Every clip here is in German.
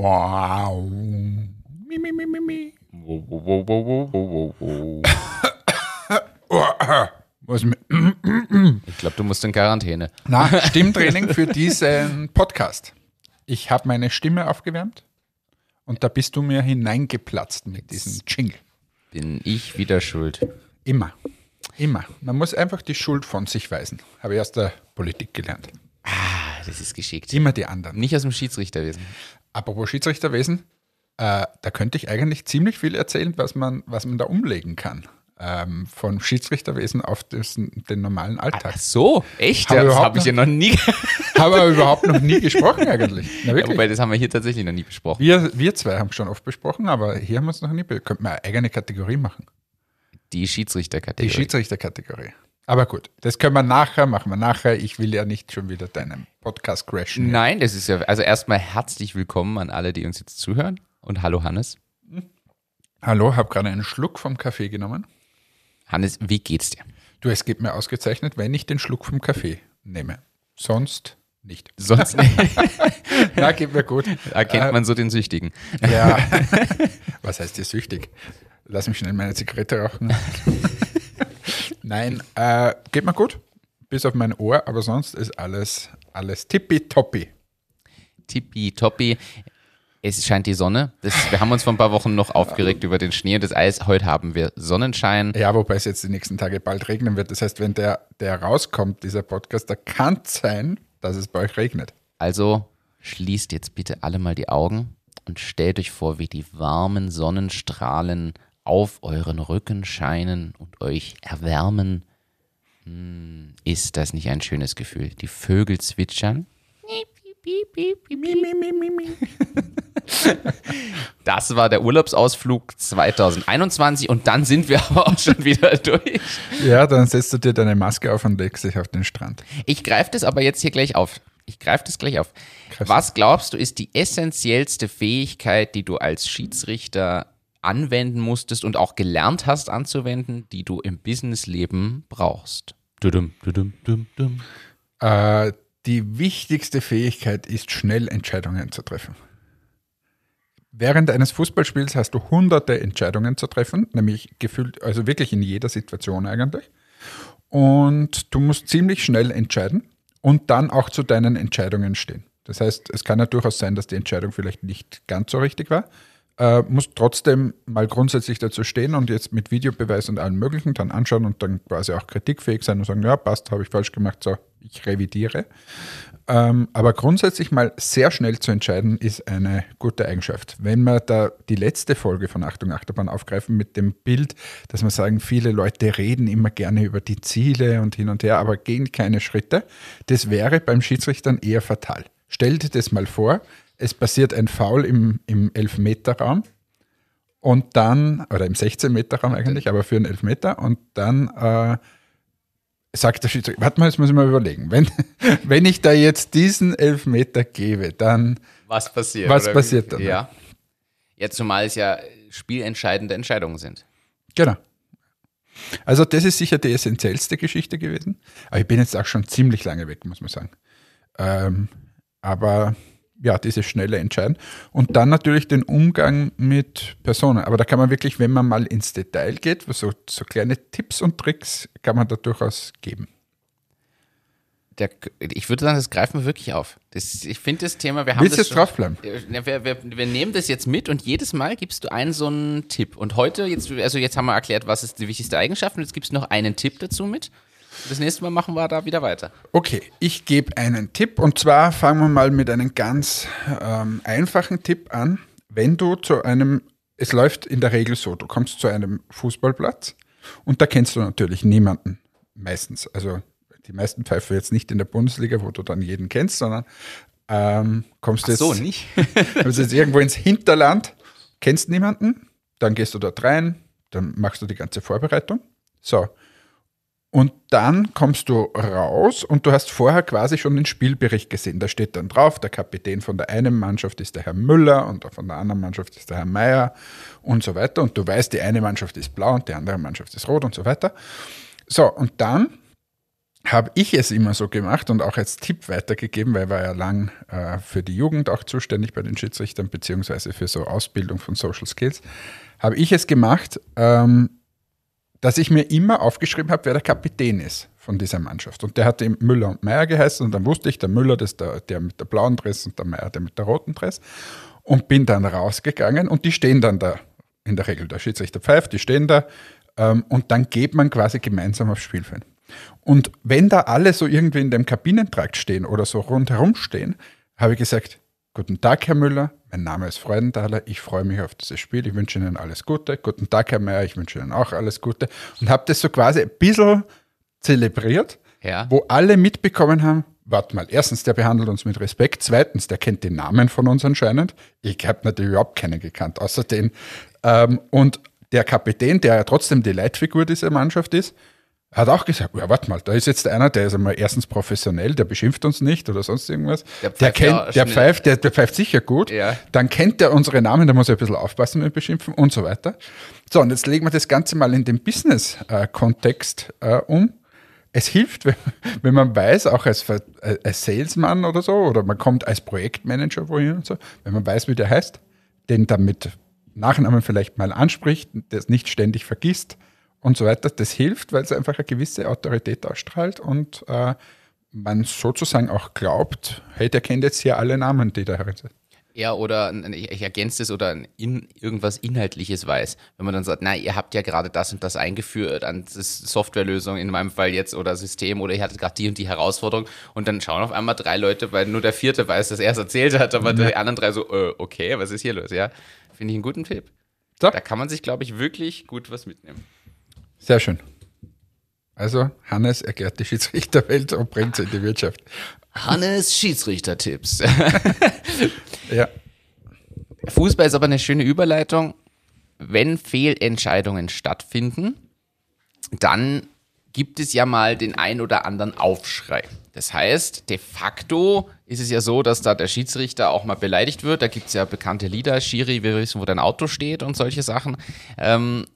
Wow. Mi, mi, mi, mi, mi. Wo, wo, wo, wo, wo, wo, wo, wo. Was Ich glaube, du musst in Quarantäne. na, Stimmtraining für diesen Podcast. Ich habe meine Stimme aufgewärmt und da bist du mir hineingeplatzt mit diesem Jingle. Bin ich wieder schuld. Immer. Immer. Man muss einfach die Schuld von sich weisen. Habe ich aus der Politik gelernt. Ah, das ist geschickt. Immer die anderen. Nicht aus dem Schiedsrichterwesen. Apropos Schiedsrichterwesen, äh, da könnte ich eigentlich ziemlich viel erzählen, was man, was man da umlegen kann. Ähm, von Schiedsrichterwesen auf das, den normalen Alltag. Ach so, echt? Hab das habe ich ja noch nie. Haben wir überhaupt noch nie gesprochen eigentlich. Na, Ja, wobei, das haben wir hier tatsächlich noch nie besprochen. wir, wir zwei haben es schon oft besprochen, aber hier haben wir es noch nie. Könnten wir eine eigene Kategorie machen. Die Die Schiedsrichterkategorie. Aber gut, das können wir nachher, machen wir nachher. Ich will ja nicht schon wieder deinen Podcast crashen. Nein, das ist ja, also erstmal herzlich willkommen an alle, die uns jetzt zuhören. Und hallo Hannes. Hallo, habe gerade einen Schluck vom Kaffee genommen. Hannes, wie geht's dir? Du, es geht mir ausgezeichnet, wenn ich den Schluck vom Kaffee nehme. Sonst nicht. Sonst Na, geht mir gut. erkennt man so den Süchtigen. Ja. Was heißt hier süchtig? Lass mich schnell meine Zigarette rauchen. Nein, äh, geht mir gut. Bis auf mein Ohr, aber sonst ist alles, alles tippitoppi. Tippitoppi. Es scheint die Sonne. Das, wir haben uns vor ein paar Wochen noch aufgeregt über den Schnee und das Eis. Heute haben wir Sonnenschein. Ja, wobei es jetzt die nächsten Tage bald regnen wird. Das heißt, wenn der, der rauskommt, dieser Podcast, da kann es sein, dass es bei euch regnet. Also schließt jetzt bitte alle mal die Augen und stellt euch vor, wie die warmen Sonnenstrahlen auf euren Rücken scheinen und euch erwärmen. Hm, ist das nicht ein schönes Gefühl? Die Vögel zwitschern. Das war der Urlaubsausflug 2021 und dann sind wir aber auch schon wieder durch. Ja, dann setzt du dir deine Maske auf und legst dich auf den Strand. Ich greife das aber jetzt hier gleich auf. Ich greife das gleich auf. Was glaubst du, ist die essentiellste Fähigkeit, die du als Schiedsrichter anwenden musstest und auch gelernt hast anzuwenden, die du im Businessleben brauchst? Dudum, dudum, dum, dum. Äh, die wichtigste Fähigkeit ist, schnell Entscheidungen zu treffen. Während eines Fußballspiels hast du hunderte Entscheidungen zu treffen, nämlich gefühlt, also wirklich in jeder Situation eigentlich. Und du musst ziemlich schnell entscheiden und dann auch zu deinen Entscheidungen stehen. Das heißt, es kann ja durchaus sein, dass die Entscheidung vielleicht nicht ganz so richtig war. Äh, musst trotzdem mal grundsätzlich dazu stehen und jetzt mit Videobeweis und allem Möglichen dann anschauen und dann quasi auch kritikfähig sein und sagen, ja, passt, habe ich falsch gemacht, so, ich revidiere. Ähm, aber grundsätzlich mal sehr schnell zu entscheiden, ist eine gute Eigenschaft. Wenn wir da die letzte Folge von Achtung Achterbahn aufgreifen mit dem Bild, dass wir sagen, viele Leute reden immer gerne über die Ziele und hin und her, aber gehen keine Schritte, das wäre beim Schiedsrichtern eher fatal. Stell dir das mal vor, es passiert ein Foul im, im Elfmeterraum und dann, oder im 16-Meter-Raum eigentlich, aber für einen Elfmeter und dann äh, sagt der Schiedsrichter, warte mal, jetzt muss ich mal überlegen, wenn, wenn ich da jetzt diesen Elfmeter gebe, dann, Was passiert? Was passiert dann? Ja. Jetzt zumal es ja spielentscheidende Entscheidungen sind. genau. Also das ist sicher die essentiellste Geschichte gewesen, aber ich bin jetzt auch schon ziemlich lange weg, muss man sagen. Ähm, aber ja, dieses schnelle Entscheiden. Und dann natürlich den Umgang mit Personen. Aber da kann man wirklich, wenn man mal ins Detail geht, so, so kleine Tipps und Tricks kann man da durchaus geben. Der, ich würde sagen, das greifen wir wirklich auf. Das, ich finde das Thema, wir haben Willst das jetzt draufbleiben? Ja, Wir, wir, wir nehmen das jetzt mit und jedes Mal gibst du einen so einen Tipp. Und heute, jetzt, also jetzt haben wir erklärt, was ist die wichtigste Eigenschaft und jetzt gibst du noch einen Tipp dazu mit. Das nächste Mal machen wir da wieder weiter. Okay, ich gebe einen Tipp und zwar fangen wir mal mit einem ganz ähm, einfachen Tipp an. Wenn du zu einem, es läuft in der Regel so, du kommst zu einem Fußballplatz und da kennst du natürlich niemanden, meistens. Also die meisten pfeifen jetzt nicht in der Bundesliga, wo du dann jeden kennst, sondern ähm, kommst jetzt, So, nicht? also jetzt irgendwo ins Hinterland, kennst niemanden, dann gehst du dort rein, dann machst du die ganze Vorbereitung. So. Und dann kommst du raus und du hast vorher quasi schon den Spielbericht gesehen. Da steht dann drauf, der Kapitän von der einen Mannschaft ist der Herr Müller und von der anderen Mannschaft ist der Herr Meier und so weiter. Und du weißt, die eine Mannschaft ist blau und die andere Mannschaft ist rot und so weiter. So, und dann habe ich es immer so gemacht und auch als Tipp weitergegeben, weil ich war ja lang äh, für die Jugend auch zuständig bei den Schiedsrichtern, beziehungsweise für so Ausbildung von Social Skills, habe ich es gemacht, ähm, dass ich mir immer aufgeschrieben habe, wer der Kapitän ist von dieser Mannschaft. Und der hat eben Müller und Meier geheißen und dann wusste ich, der Müller, das ist der, der mit der blauen Dress und der Meier, der mit der roten Dress. Und bin dann rausgegangen und die stehen dann da. In der Regel, der Schiedsrichter pfeift, die stehen da ähm, und dann geht man quasi gemeinsam aufs Spielfeld. Und wenn da alle so irgendwie in dem Kabinentrakt stehen oder so rundherum stehen, habe ich gesagt, guten Tag, Herr Müller, mein Name ist Freudenthaler, ich freue mich auf dieses Spiel, ich wünsche Ihnen alles Gute. Guten Tag, Herr Meier, ich wünsche Ihnen auch alles Gute. Und habe das so quasi ein bisschen zelebriert, Ja. wo alle mitbekommen haben, warte mal, erstens, der behandelt uns mit Respekt, zweitens, der kennt den Namen von uns anscheinend. Ich habe natürlich überhaupt keinen gekannt, außer den. Ähm, und der Kapitän, der ja trotzdem die Leitfigur dieser Mannschaft ist, hat auch gesagt, ja, warte mal, da ist jetzt einer, der ist einmal erstens professionell, der beschimpft uns nicht oder sonst irgendwas. Der Der, pfeift kennt, ja der pfeift, der, der pfeift sicher gut. Ja. Dann kennt er unsere Namen, da muss er ein bisschen aufpassen mit Beschimpfen und so weiter. So, und jetzt legen wir das Ganze mal in den Business-Kontext äh, um. Es hilft, wenn, wenn man weiß, auch als, äh, als Salesman oder so, oder man kommt als Projektmanager wohin und so, wenn man weiß, wie der heißt, den damit Nachnamen vielleicht mal anspricht, das nicht ständig vergisst und so weiter, das hilft, weil es einfach eine gewisse Autorität ausstrahlt und äh, man sozusagen auch glaubt, hey, der kennt jetzt hier alle Namen, die da herin sind. Ja, oder ich ergänze es oder in, irgendwas Inhaltliches weiß. Wenn man dann sagt, na, ihr habt ja gerade das und das eingeführt an Softwarelösung, in meinem Fall jetzt, oder System, oder ihr hattet gerade die und die Herausforderung und dann schauen auf einmal drei Leute, weil nur der vierte weiß, dass er es erzählt hat, aber die anderen drei so, äh, okay, was ist hier los? Ja, finde ich einen guten Tipp. So. Da kann man sich, glaube ich, wirklich gut was mitnehmen. Sehr schön. Also, Hannes erklärt die Schiedsrichterwelt und bringt sie in die Wirtschaft. Hannes Schiedsrichter-Tipps. Ja, Fußball ist aber eine schöne Überleitung. Wenn Fehlentscheidungen stattfinden, dann gibt es ja mal den ein oder anderen Aufschrei. Das heißt, de facto ist es ja so, dass da der Schiedsrichter auch mal beleidigt wird. Da gibt es ja bekannte Lieder, Schiri, wir wissen, wo dein Auto steht und solche Sachen. Ähm,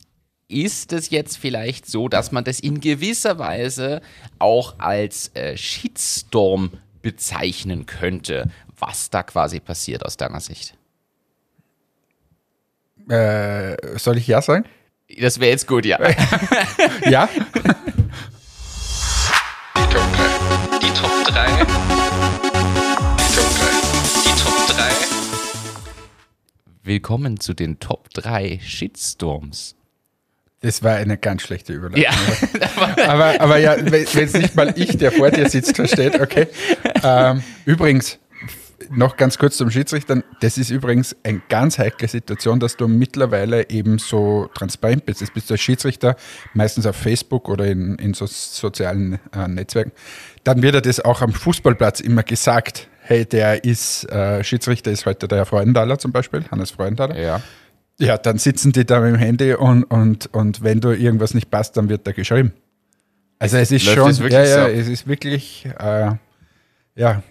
ist es jetzt vielleicht so, dass man das in gewisser Weise auch als äh, Shitstorm bezeichnen könnte, was da quasi passiert aus deiner Sicht? äh, soll ich ja sagen? Das wäre jetzt gut, ja. Ja? Die Top 3. Die Top 3. Die Top 3. Willkommen zu den Top 3 Shitstorms. Das war eine ganz schlechte Überleitung. Ja, Aber, aber ja, wenn es nicht mal ich, der vor dir sitzt, versteht, okay. Ähm, übrigens, noch ganz kurz zum Schiedsrichtern. Das ist übrigens eine ganz heikle Situation, dass du mittlerweile eben so transparent bist. Das bist du als Schiedsrichter, meistens auf Facebook oder in, in so sozialen äh, Netzwerken. Dann wird dir das auch am Fußballplatz immer gesagt. Hey, der ist, äh, Schiedsrichter ist heute der Herr Freudenthaler zum Beispiel, Hannes Freudenthaler. ja. Ja, dann sitzen die da mit dem Handy und, und, und wenn du irgendwas nicht passt, dann wird da geschrieben. Also es ist Läuft schon, es wirklich ja, ja, so? es ist wirklich, äh, ja,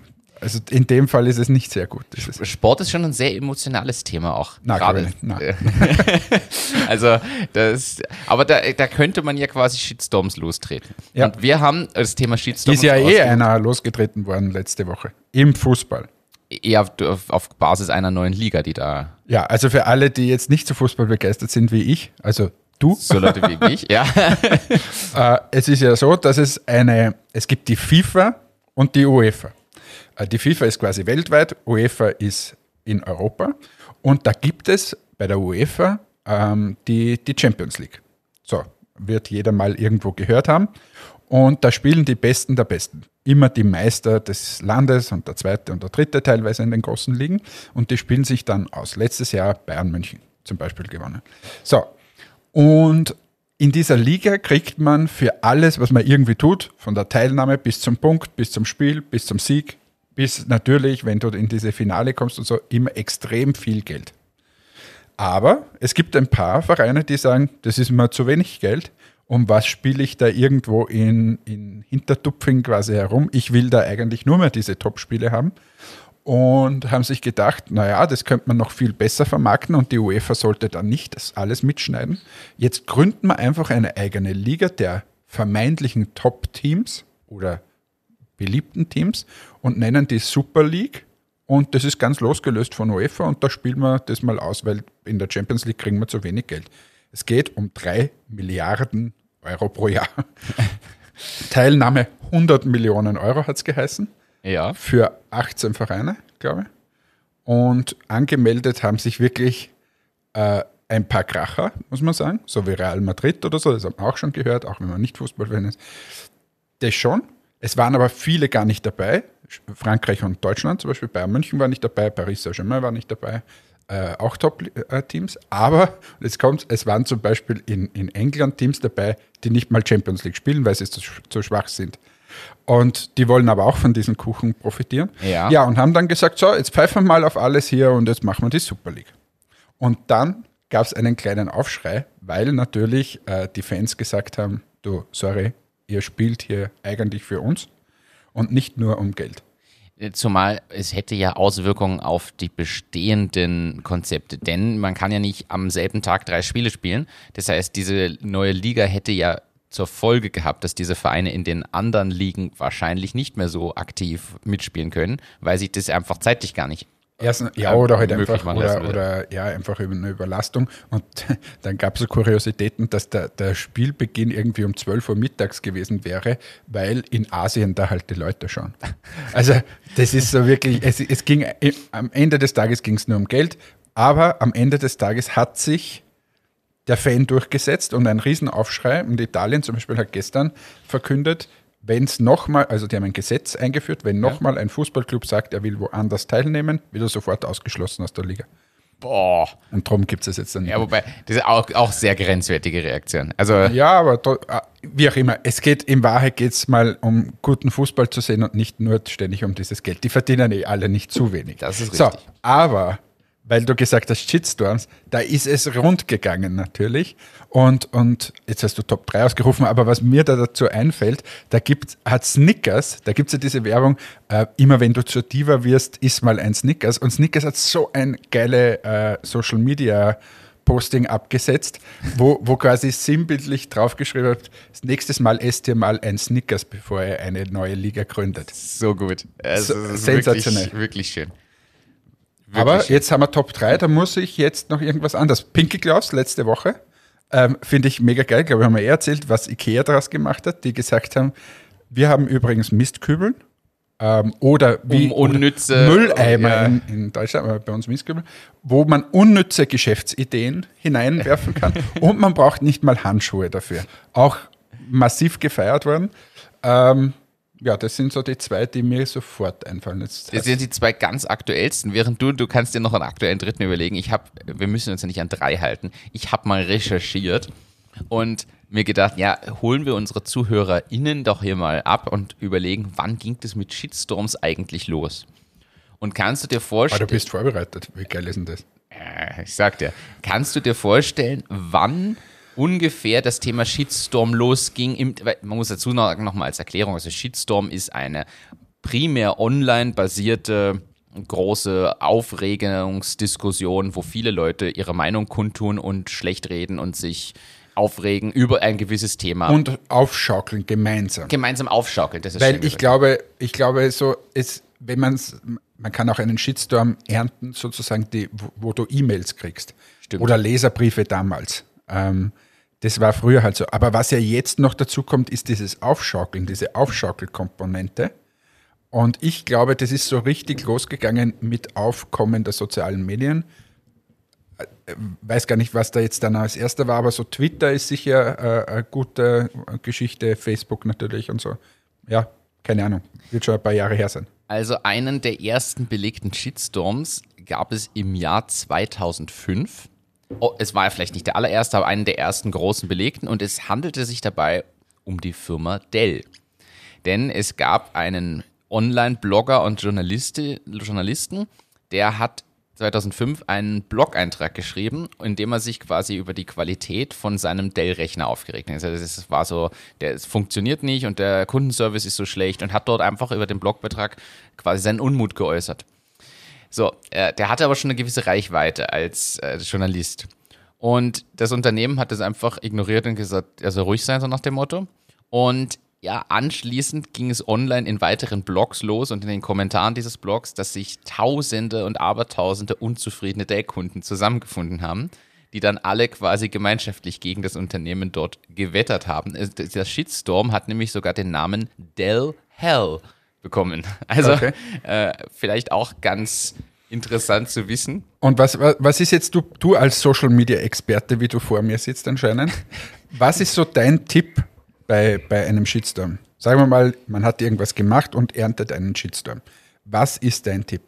also in dem Fall ist es nicht sehr gut. Ist, Sport ist schon ein sehr emotionales Thema auch. Na, gerade. Na. also, das, aber da, da könnte man ja quasi Shitstorms lostreten. Ja. Und wir haben das Thema Shitstorms. ist ja eh einer losgetreten worden letzte Woche im Fußball. Eher auf, Basis einer neuen Liga, die da Ja, also für alle, die jetzt nicht so Fußball begeistert sind wie ich, also du, so Leute wie mich, ja. Äh, es ist ja so, dass es eine, es gibt die FIFA und die UEFA. Äh, die FIFA ist quasi weltweit, UEFA ist in Europa. Und da gibt es bei der UEFA ähm, die, die Champions League. So, wird jeder mal irgendwo gehört haben. Und da spielen die Besten der Besten. Immer die Meister des Landes und der zweite und der dritte teilweise in den großen Ligen. Und die spielen sich dann aus. Letztes Jahr Bayern München zum Beispiel gewonnen. So, und in dieser Liga kriegt man für alles, was man irgendwie tut, von der Teilnahme bis zum Punkt, bis zum Spiel, bis zum Sieg, bis natürlich, wenn du in diese Finale kommst und so, immer extrem viel Geld. Aber es gibt ein paar Vereine, die sagen, das ist mir zu wenig Geld. Um was spiele ich da irgendwo in, in Hintertupfing quasi herum? Ich will da eigentlich nur mehr diese Top-Spiele haben. Und haben sich gedacht, naja, das könnte man noch viel besser vermarkten und die UEFA sollte dann nicht das alles mitschneiden. Jetzt gründen wir einfach eine eigene Liga der vermeintlichen Top-Teams oder beliebten Teams und nennen die Super League. Und das ist ganz losgelöst von UEFA und da spielen wir das mal aus, weil in der Champions League kriegen wir zu wenig Geld. Es geht um drei Milliarden Euro pro Jahr. Teilnahme 100 Millionen Euro hat es geheißen Ja. für 18 Vereine, glaube ich. Und angemeldet haben sich wirklich äh, ein paar Kracher, muss man sagen, so wie Real Madrid oder so, das haben wir auch schon gehört, auch wenn man nicht Fußballfan ist. Das schon. Es waren aber viele gar nicht dabei. Frankreich und Deutschland zum Beispiel, Bayern München war nicht dabei, Paris Saint-Germain war nicht dabei, äh, auch Top-Teams. Aber, jetzt kommt es waren zum Beispiel in, in England Teams dabei, die nicht mal Champions League spielen, weil sie zu, zu schwach sind. Und die wollen aber auch von diesem Kuchen profitieren. Ja. ja, und haben dann gesagt, so, jetzt pfeifen wir mal auf alles hier und jetzt machen wir die Super League. Und dann gab es einen kleinen Aufschrei, weil natürlich äh, die Fans gesagt haben, du, sorry, ihr spielt hier eigentlich für uns und nicht nur um Geld. Zumal es hätte ja Auswirkungen auf die bestehenden Konzepte, denn man kann ja nicht am selben Tag drei Spiele spielen. Das heißt, diese neue Liga hätte ja zur Folge gehabt, dass diese Vereine in den anderen Ligen wahrscheinlich nicht mehr so aktiv mitspielen können, weil sich das einfach zeitlich gar nicht. Erstens, ja, äh, oder halt einfach, oder, oder ja, einfach über eine Überlastung. Und dann gab es so Kuriositäten, dass der, der Spielbeginn irgendwie um 12 Uhr mittags gewesen wäre, weil in Asien da halt die Leute schauen. Also das ist so wirklich, es, es ging, am Ende des Tages ging es nur um Geld, aber am Ende des Tages hat sich der Fan durchgesetzt und ein Riesenaufschrei. Und Italien zum Beispiel hat gestern verkündet, wenn es nochmal, also die haben ein Gesetz eingeführt, wenn nochmal ein Fußballclub sagt, er will woanders teilnehmen, wird er sofort ausgeschlossen aus der Liga. Boah. Und darum gibt es jetzt dann nicht. Ja, wobei, das ist auch, auch sehr grenzwertige Reaktion. Also, Ja, aber ah, wie auch immer, es geht in Wahrheit geht es mal um guten Fußball zu sehen und nicht nur ständig um dieses Geld. Die verdienen eh alle nicht zu wenig. Das ist So, richtig. aber weil du gesagt hast, Shitstorms, da ist es rund gegangen natürlich. Und, und jetzt hast du Top 3 ausgerufen, aber was mir da dazu einfällt, da gibt hat Snickers, da gibt es ja diese Werbung, äh, immer wenn du zur Diva wirst, iss mal ein Snickers. Und Snickers hat so ein geile äh, Social Media Posting abgesetzt, wo, wo quasi sinnbildlich draufgeschrieben wird, das nächste Mal esst ihr mal ein Snickers, bevor ihr eine neue Liga gründet. so gut. Es So- sensationell. Wirklich, wirklich schön. Aber Wirklich. jetzt haben wir Top 3, da muss ich jetzt noch irgendwas anderes. Pinky Klaus letzte Woche, ähm, finde ich mega geil, glaube ich, haben wir eh erzählt, was Ikea daraus gemacht hat, die gesagt haben, wir haben übrigens Mistkübeln ähm, oder wie Um unnütze- Mülleimer ja. in, in Deutschland, aber bei uns Mistkübel, wo man unnütze Geschäftsideen hineinwerfen kann und man braucht nicht mal Handschuhe dafür. Auch massiv gefeiert worden. Ähm, ja, das sind so die zwei, die mir sofort einfallen. Jetzt Das sind die zwei ganz aktuellsten, während du, du kannst dir noch einen aktuellen dritten überlegen. Ich habe, wir müssen uns ja nicht an drei halten. Ich habe mal recherchiert und mir gedacht, ja, holen wir unsere ZuhörerInnen doch hier mal ab und überlegen, wann ging das mit Shitstorms eigentlich los? Und kannst du dir Ah, vorstellen, du bist vorbereitet. Wie geil ist denn das? äh, ich sag dir, kannst du dir vorstellen, wann ungefähr das Thema Shitstorm losging? Im, man muss dazu noch, noch mal als Erklärung, also Shitstorm ist eine primär online basierte große Aufregungsdiskussion, wo viele Leute ihre Meinung kundtun und schlecht reden und sich aufregen über ein gewisses Thema. Und aufschaukeln gemeinsam. gemeinsam aufschaukeln. Das ist Weil schön ich gesagt. glaube, ich glaube, so ist, wenn man es, man kann auch einen Shitstorm ernten, sozusagen, die, wo, wo du E-Mails kriegst. Stimmt. Oder Leserbriefe damals. Ähm, das war früher halt so. Aber was ja jetzt noch dazu kommt, ist dieses Aufschaukeln, diese Aufschaukelkomponente. Und ich glaube, das ist so richtig losgegangen mit Aufkommen der sozialen Medien. Äh, Weiß gar nicht, was da jetzt dann als erster war, aber so Twitter ist sicher äh, eine gute Geschichte, Facebook natürlich und so. Ja, keine Ahnung. Wird schon ein paar Jahre her sein. Also einen der ersten belegten Shitstorms gab es im Jahr 2005. Oh, es war ja vielleicht nicht der allererste, aber einen der ersten großen belegten und es handelte sich dabei um die Firma Dell. Denn es gab einen Online-Blogger und Journalisten, der hat 2005 einen Blog-Eintrag geschrieben, in dem er sich quasi über die Qualität von seinem Dell-Rechner aufgeregt hat. Also es war so, der funktioniert nicht und der Kundenservice ist so schlecht und hat dort einfach über den Blogbeitrag quasi seinen Unmut geäußert. So, äh, der hatte aber schon eine gewisse Reichweite als äh, Journalist. Und das Unternehmen hat das einfach ignoriert und gesagt, er soll ruhig sein, so nach dem Motto. Und ja, anschließend ging es online in weiteren Blogs los und in den Kommentaren dieses Blogs, dass sich Tausende und Abertausende unzufriedene Dell-Kunden zusammengefunden haben, die dann alle quasi gemeinschaftlich gegen das Unternehmen dort gewettert haben. Es- Der Shitstorm hat nämlich sogar den Namen Dell Hell bekommen. Also Okay. äh, vielleicht auch ganz interessant zu wissen. Und was, wa- was ist jetzt du, du als Social Media Experte, wie du vor mir sitzt anscheinend, was ist so dein Tipp bei, bei einem Shitstorm? Sagen wir mal, man hat irgendwas gemacht und erntet einen Shitstorm. Was ist dein Tipp?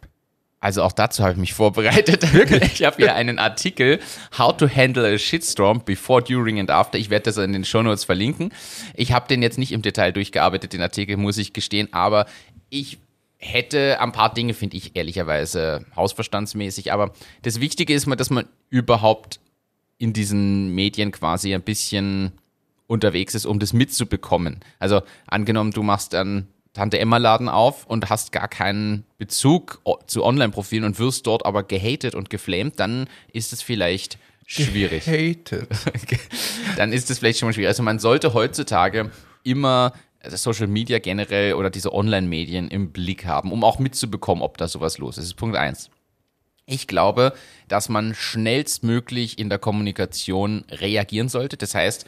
Also auch dazu habe ich mich vorbereitet. Ich habe hier einen Artikel, How to Handle a Shitstorm Before, During and After. Ich werde das in den Shownotes verlinken. Ich habe den jetzt nicht im Detail durchgearbeitet, den Artikel, muss ich gestehen, aber ich hätte ein paar Dinge, finde ich ehrlicherweise hausverstandsmäßig. Aber das Wichtige ist mal, dass man überhaupt in diesen Medien quasi ein bisschen unterwegs ist, um das mitzubekommen. Also angenommen, du machst dann Tante Emma Laden auf und hast gar keinen Bezug zu Online-Profilen und wirst dort aber gehatet und geflamed, dann ist es vielleicht schwierig. Hated. dann ist es vielleicht schon mal schwierig. Also man sollte heutzutage immer also Social Media generell oder diese Online-Medien im Blick haben, um auch mitzubekommen, ob da sowas los ist. Das ist Punkt eins. Ich glaube, dass man schnellstmöglich in der Kommunikation reagieren sollte. Das heißt,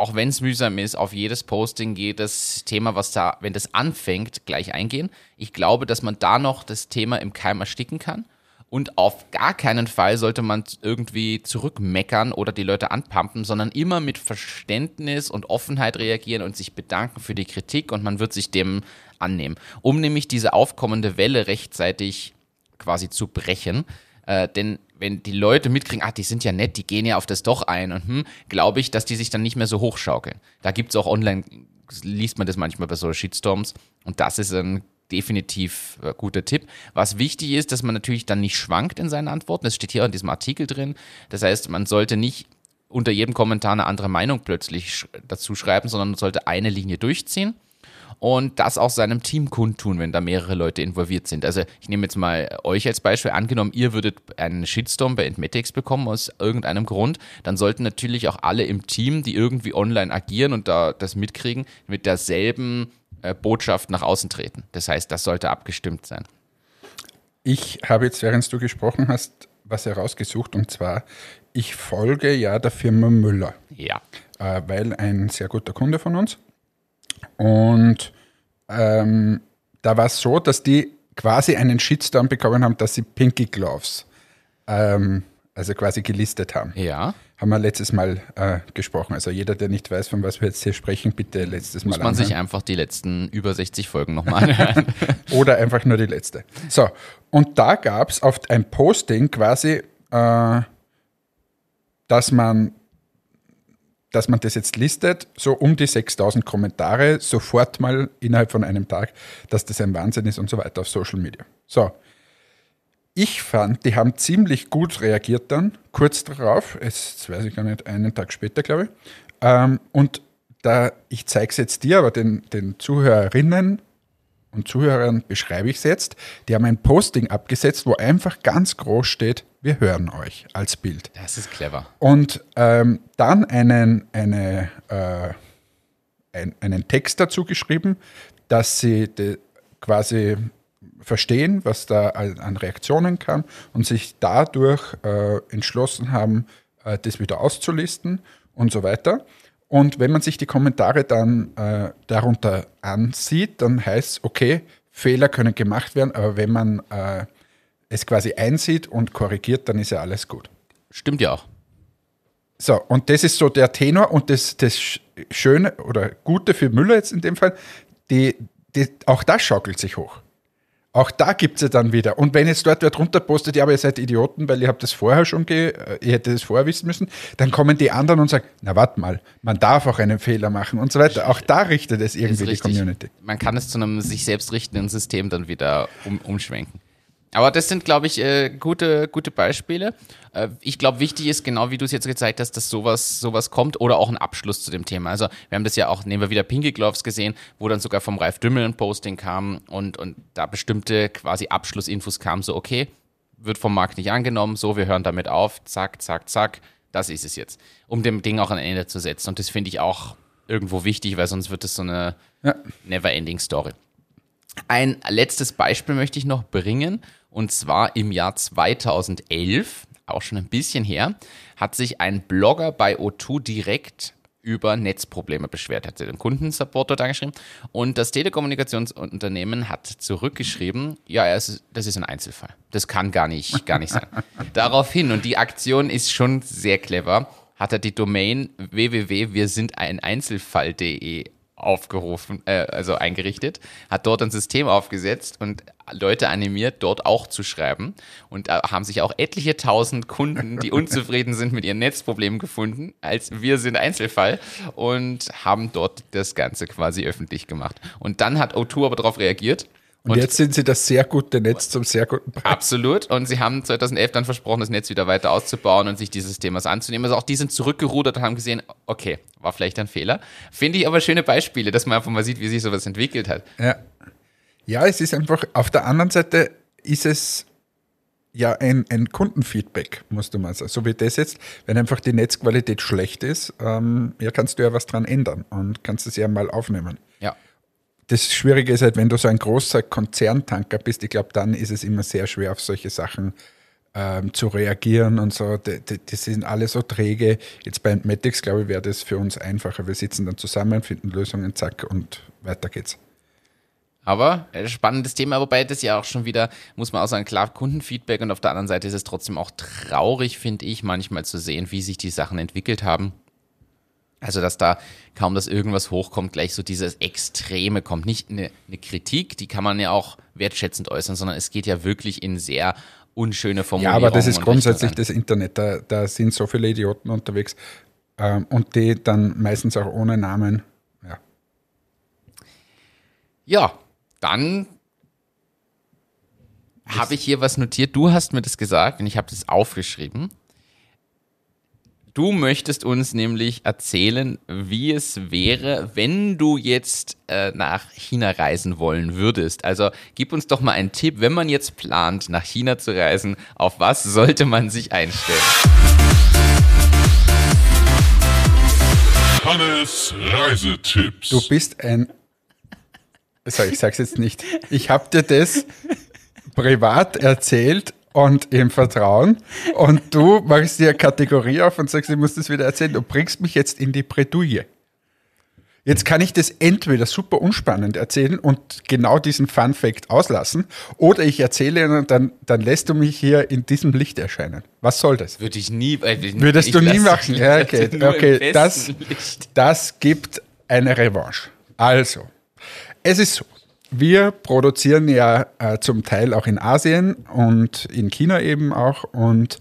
auch wenn es mühsam ist, auf jedes Posting, jedes Thema, was da, wenn das anfängt, gleich eingehen. Ich glaube, dass man da noch das Thema im Keim ersticken kann. Und auf gar keinen Fall sollte man irgendwie zurückmeckern oder die Leute anpumpen, sondern immer mit Verständnis und Offenheit reagieren und sich bedanken für die Kritik und man wird sich dem annehmen. Um nämlich diese aufkommende Welle rechtzeitig quasi zu brechen. Äh, denn wenn die Leute mitkriegen, ach, die sind ja nett, die gehen ja auf das doch ein und hm, glaube ich, dass die sich dann nicht mehr so hochschaukeln. Da gibt es auch online, liest man das manchmal bei so Shitstorms und das ist ein definitiv äh, guter Tipp. Was wichtig ist, dass man natürlich dann nicht schwankt in seinen Antworten. Das steht hier in diesem Artikel drin. Das heißt, man sollte nicht unter jedem Kommentar eine andere Meinung plötzlich sch dazu schreiben, sondern man sollte eine Linie durchziehen und das auch seinem Team kundtun, wenn da mehrere Leute involviert sind. Also ich nehme jetzt mal euch als Beispiel. Angenommen, ihr würdet einen Shitstorm bei Entmetics bekommen aus irgendeinem Grund, dann sollten natürlich auch alle im Team, die irgendwie online agieren und da das mitkriegen, mit derselben äh, Botschaft nach außen treten. Das heißt, das sollte abgestimmt sein. Ich habe jetzt, während du gesprochen hast, was herausgesucht und zwar, ich folge ja der Firma Müller. Ja. äh, weil ein sehr guter Kunde von uns. Und ähm, da war es so, dass die quasi einen Shitstorm bekommen haben, dass sie Pinky Gloves, ähm, also quasi gelistet haben. Ja. Haben wir letztes Mal äh, gesprochen. Also jeder, der nicht weiß, von was wir jetzt hier sprechen, bitte letztes Muss Mal man sich anhören. einfach die letzten über 60 Folgen nochmal anhören. Oder einfach nur die letzte. So, und da gab es auf ein Posting quasi, äh, dass man dass man das jetzt listet, so um die 6000 Kommentare, sofort mal innerhalb von einem Tag, dass das ein Wahnsinn ist und so weiter auf Social Media. So. Ich fand, die haben ziemlich gut reagiert dann, kurz darauf, es weiß ich gar nicht, einen Tag später, glaube ich. Ähm, und da, ich zeige es jetzt dir, aber den, den Zuhörerinnen und Zuhörern beschreibe ich es jetzt. Die haben ein Posting abgesetzt, wo einfach ganz groß steht, wir hören euch als Bild. Das ist clever. Und ähm, dann einen, eine, äh, ein, einen Text dazu geschrieben, dass sie de, quasi verstehen, was da an Reaktionen kam und sich dadurch äh, entschlossen haben, äh, das wieder auszulisten und so weiter. Und wenn man sich die Kommentare dann äh, darunter ansieht, dann heißt es, okay, Fehler können gemacht werden, aber wenn man äh, es quasi einsieht und korrigiert, dann ist ja alles gut. Stimmt ja auch. So, und das ist so der Tenor und das, das Sch- Schöne oder Gute für Müller jetzt in dem Fall, die, die, auch das schaukelt sich hoch. Auch da gibt es ja dann wieder. Und wenn jetzt dort wer drunter postet, ja, aber ihr seid Idioten, weil ihr habt das vorher schon, ge äh, ihr hättet das vorher wissen müssen, dann kommen die anderen und sagen, na warte mal, man darf auch einen Fehler machen und so weiter. Auch da richtet es irgendwie die. Community. Man kann es zu einem sich selbst richtenden System dann wieder um, umschwenken. Aber das sind, glaube ich, äh, gute, gute Beispiele. Äh, ich glaube, wichtig ist, genau wie du es jetzt gezeigt hast, dass sowas, sowas kommt oder auch ein Abschluss zu dem Thema. Also wir haben das ja auch, nehmen wir wieder Pinky Gloves gesehen, wo dann sogar vom Ralf Dümmel ein Posting kam und, und da bestimmte quasi Abschlussinfos kamen, so okay, wird vom Markt nicht angenommen, so, wir hören damit auf, zack, zack, zack, das ist es jetzt. Um dem Ding auch ein Ende zu setzen. Und das finde ich auch irgendwo wichtig, weil sonst wird es so eine Ja. never-ending Story. Ein letztes Beispiel möchte ich noch bringen. Und zwar im Jahr 2011, auch schon ein bisschen her, hat sich ein Blogger bei O2 direkt über Netzprobleme beschwert, hat den Kundensupport dort angeschrieben. Und das Telekommunikationsunternehmen hat zurückgeschrieben, ja, das ist ein Einzelfall. Das kann gar nicht, gar nicht sein. Daraufhin, und die Aktion ist schon sehr clever, hat er die Domain www.wirsindeineinzelfall.de aufgerufen, äh, also eingerichtet, hat dort ein System aufgesetzt und Leute animiert, dort auch zu schreiben. Und da haben sich auch etliche tausend Kunden, die unzufrieden sind mit ihren Netzproblemen gefunden, als wir sind Einzelfall und haben dort das Ganze quasi öffentlich gemacht. Und dann hat O2 aber darauf reagiert. Und, jetzt sind sie das sehr gute Netz zum sehr guten Preis. Absolut. Und sie haben 2011 dann versprochen, das Netz wieder weiter auszubauen und sich dieses Themas anzunehmen. Also auch die sind zurückgerudert und haben gesehen, okay, war vielleicht ein Fehler. Finde ich aber schöne Beispiele, dass man einfach mal sieht, wie sich sowas entwickelt hat. Ja. ja, es ist einfach, auf der anderen Seite ist es ja ein, ein Kundenfeedback, musst du mal sagen. So wie das jetzt, wenn einfach die Netzqualität schlecht ist, ähm, ja, kannst du ja was dran ändern und kannst es ja mal aufnehmen. Das Schwierige ist halt, wenn du so ein großer Konzerntanker bist, ich glaube, dann ist es immer sehr schwer, auf solche Sachen ähm, zu reagieren und so. Die, die, die sind alle so träge. Jetzt bei Entmatics, glaube ich, wäre das für uns einfacher. Wir sitzen dann zusammen, finden Lösungen, zack, und weiter geht's. Aber äh, spannendes Thema, wobei das ja auch schon wieder, muss man auch sagen, klar, Kundenfeedback und auf der anderen Seite ist es trotzdem auch traurig, finde ich, manchmal zu sehen, wie sich die Sachen entwickelt haben. Also, dass da kaum, dass irgendwas hochkommt, gleich so dieses Extreme kommt. Nicht eine, eine Kritik, die kann man ja auch wertschätzend äußern, sondern es geht ja wirklich in sehr unschöne Ja, Formulierungen. aber das ist und grundsätzlich das Internet. Da, da sind so viele Idioten unterwegs ähm, und die dann meistens auch ohne Namen. Ja. Ja, dann habe ich hier was notiert. Du hast mir das gesagt und ich habe das aufgeschrieben. Du möchtest uns nämlich erzählen, wie es wäre, wenn du jetzt äh, nach China reisen wollen würdest. Also gib uns doch mal einen Tipp, wenn man jetzt plant, nach China zu reisen, auf was sollte man sich einstellen? Hannes Reisetipps. Du bist ein. So, ich sag's jetzt nicht. Ich habe dir das privat erzählt und im Vertrauen. Und du machst dir eine Kategorie auf und sagst, ich muss das wieder erzählen. Du bringst mich jetzt in die Bredouille. Jetzt kann ich das entweder super unspannend erzählen und genau diesen Fun Fact auslassen, oder ich erzähle und dann, dann lässt du mich hier in diesem Licht erscheinen. Was soll das? Würde ich nie. Äh, Würdest ich du nie machen? Ja, okay, okay. Das, das gibt eine Revanche. Also, es ist so. Wir produzieren ja äh, zum Teil auch in Asien und in China eben auch. Und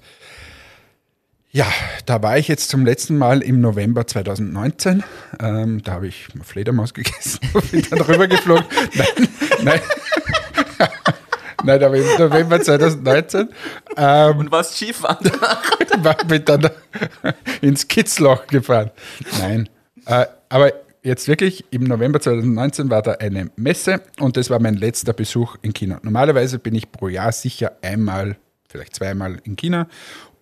ja, da war ich jetzt zum letzten Mal im November 2019. Ähm, da habe ich Fledermaus gegessen und bin dann rübergeflogen. Nein, nein. nein, aber im November 2019. Ähm, Und was Skifahren war bin dann ins Kitzloch gefahren. Nein. Äh, aber jetzt wirklich, im November 2019 war da eine Messe und das war mein letzter Besuch in China. Normalerweise bin ich pro Jahr sicher einmal, vielleicht zweimal in China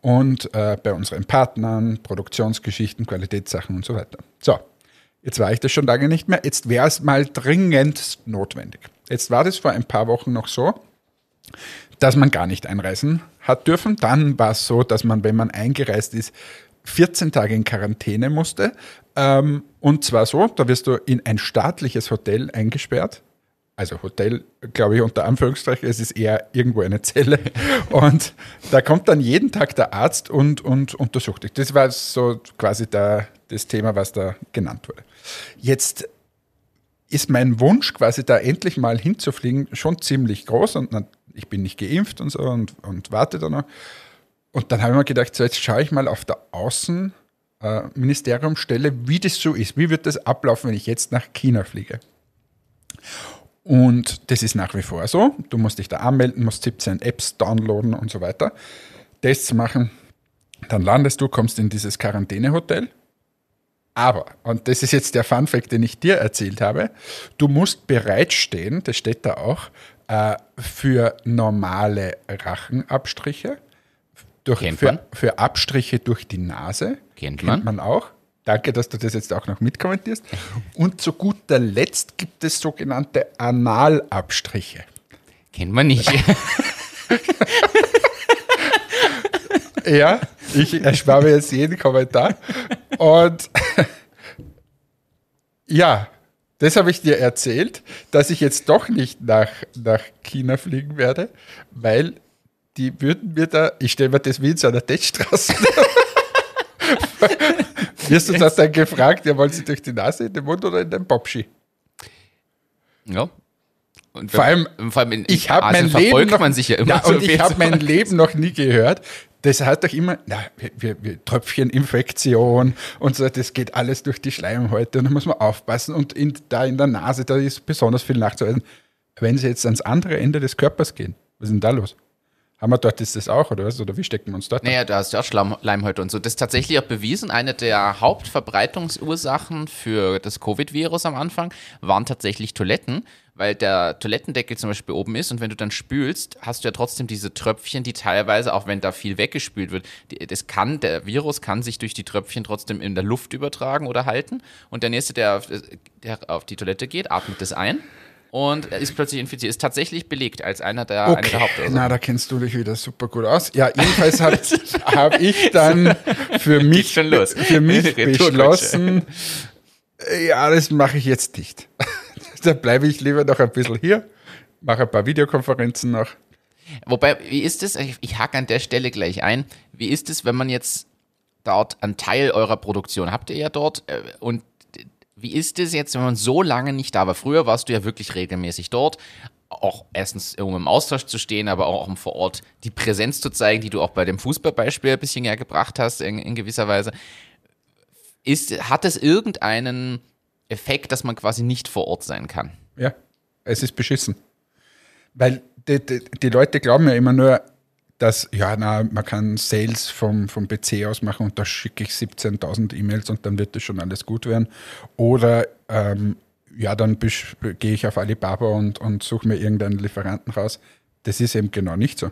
und äh, bei unseren Partnern, Produktionsgeschichten, Qualitätssachen und so weiter. So, jetzt war ich das schon lange nicht mehr. Jetzt wäre es mal dringend notwendig. Jetzt war das vor ein paar Wochen noch so, dass man gar nicht einreisen hat dürfen. Dann war es so, dass man, wenn man eingereist ist, 14 Tage in Quarantäne musste. Ähm, und zwar so, da wirst du in ein staatliches Hotel eingesperrt. Also Hotel, glaube ich, unter Anführungszeichen, es ist eher irgendwo eine Zelle. Und da kommt dann jeden Tag der Arzt und, und untersucht dich. Das war so quasi der, das Thema, was da genannt wurde. Jetzt ist mein Wunsch, quasi da endlich mal hinzufliegen, schon ziemlich groß und ich bin nicht geimpft und so und, und warte da noch. Und dann habe ich mir gedacht, so jetzt schaue ich mal auf der Außenministeriumstelle, wie das so ist. Wie wird das ablaufen, wenn ich jetzt nach China fliege? Und das ist nach wie vor so. Du musst dich da anmelden, musst 17 Apps downloaden und so weiter. Tests machen. Dann landest du, kommst in dieses Quarantänehotel. Aber, und das ist jetzt der Funfact, den ich dir erzählt habe, du musst bereitstehen, das steht da auch, äh, für normale Rachenabstriche, durch, für, für Abstriche durch die Nase, Kennt kennt man. man auch. Danke, dass du das jetzt auch noch mitkommentierst. Und zu guter Letzt gibt es sogenannte Analabstriche. Kennt man nicht. Ja, ich erspare mir jetzt jeden Kommentar. Und ja, das habe ich dir erzählt, dass ich jetzt doch nicht nach, nach China fliegen werde, weil die würden mir da, ich stelle mir das wie in so einer Teststraße. Wirst du das dann gefragt, ja, wollen sie durch die Nase, in den Mund oder in den Popschi? ja. Und Vor allem, vor allem in ich habe mein Leben noch, man sich ja immer ja, so und ich habe mein Leben noch nie gehört. Das heißt doch immer, na, wir, wir, wir Tröpfcheninfektion und so, das geht alles durch die Schleimhäute und da muss man aufpassen und in, da in der Nase, da ist besonders viel nachzuweisen. Wenn sie jetzt ans andere Ende des Körpers gehen, was ist denn da los? Haben wir dort ist das auch, oder was? Oder wie stecken wir uns dort? Naja, da hast du auch Schleimhäute und so. Das ist tatsächlich auch bewiesen. Eine der Hauptverbreitungsursachen für das Covid-Virus am Anfang waren tatsächlich Toiletten, weil der Toilettendeckel zum Beispiel oben ist und wenn du dann spülst, hast du ja trotzdem diese Tröpfchen, die teilweise, auch wenn da viel weggespült wird, das kann, der Virus kann sich durch die Tröpfchen trotzdem in der Luft übertragen oder halten. Und der nächste, der auf, der auf die Toilette geht, atmet das ein. Und ist plötzlich infiziert. Ist tatsächlich belegt als einer der, eine der Hauptursachen. na, da kennst du dich wieder super gut aus. Ja, jedenfalls habe hab ich dann für mich. Für mich beschlossen, äh, ja, das mache ich jetzt nicht. da bleibe ich lieber noch ein bisschen hier, mache ein paar Videokonferenzen noch. Wobei, wie ist es, ich, ich hake an der Stelle gleich ein, wie ist es, wenn man jetzt dort einen Teil eurer Produktion habt ihr ja dort äh, und wie ist es jetzt, wenn man so lange nicht da war? Früher warst du ja wirklich regelmäßig dort, auch erstens um im Austausch zu stehen, aber auch um vor Ort die Präsenz zu zeigen, die du auch bei dem Fußballbeispiel ein bisschen ja gebracht hast, in, in gewisser Weise. Ist, hat es irgendeinen Effekt, dass man quasi nicht vor Ort sein kann? Ja, es ist beschissen. Weil die, die, die Leute glauben ja immer nur, dass, ja, na, man kann Sales vom, vom PC aus machen und da schicke ich 17.000 E-Mails und dann wird das schon alles gut werden. Oder, ähm, ja, dann gehe ich auf Alibaba und, und suche mir irgendeinen Lieferanten raus. Das ist eben genau nicht so.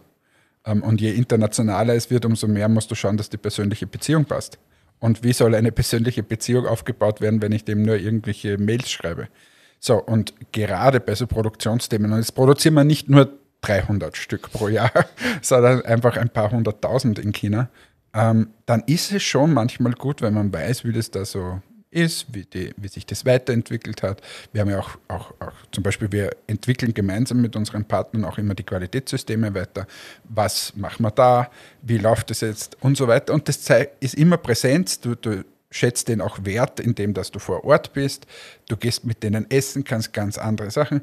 Ähm, und je internationaler es wird, umso mehr musst du schauen, dass die persönliche Beziehung passt. Und wie soll eine persönliche Beziehung aufgebaut werden, wenn ich dem nur irgendwelche Mails schreibe? So, und gerade bei so Produktionsthemen, und jetzt produzieren wir nicht nur 300 Stück pro Jahr, sondern einfach ein paar hunderttausend in China, ähm, dann ist es schon manchmal gut, wenn man weiß, wie das da so ist, wie, die, wie sich das weiterentwickelt hat. Wir haben ja auch, auch, auch zum Beispiel, wir entwickeln gemeinsam mit unseren Partnern auch immer die Qualitätssysteme weiter. Was machen wir da? Wie läuft das jetzt? Und so weiter. Und das ist immer Präsenz. Du, du schätzt den auch wert, indem dass du vor Ort bist. Du gehst mit denen essen, kannst ganz andere Sachen.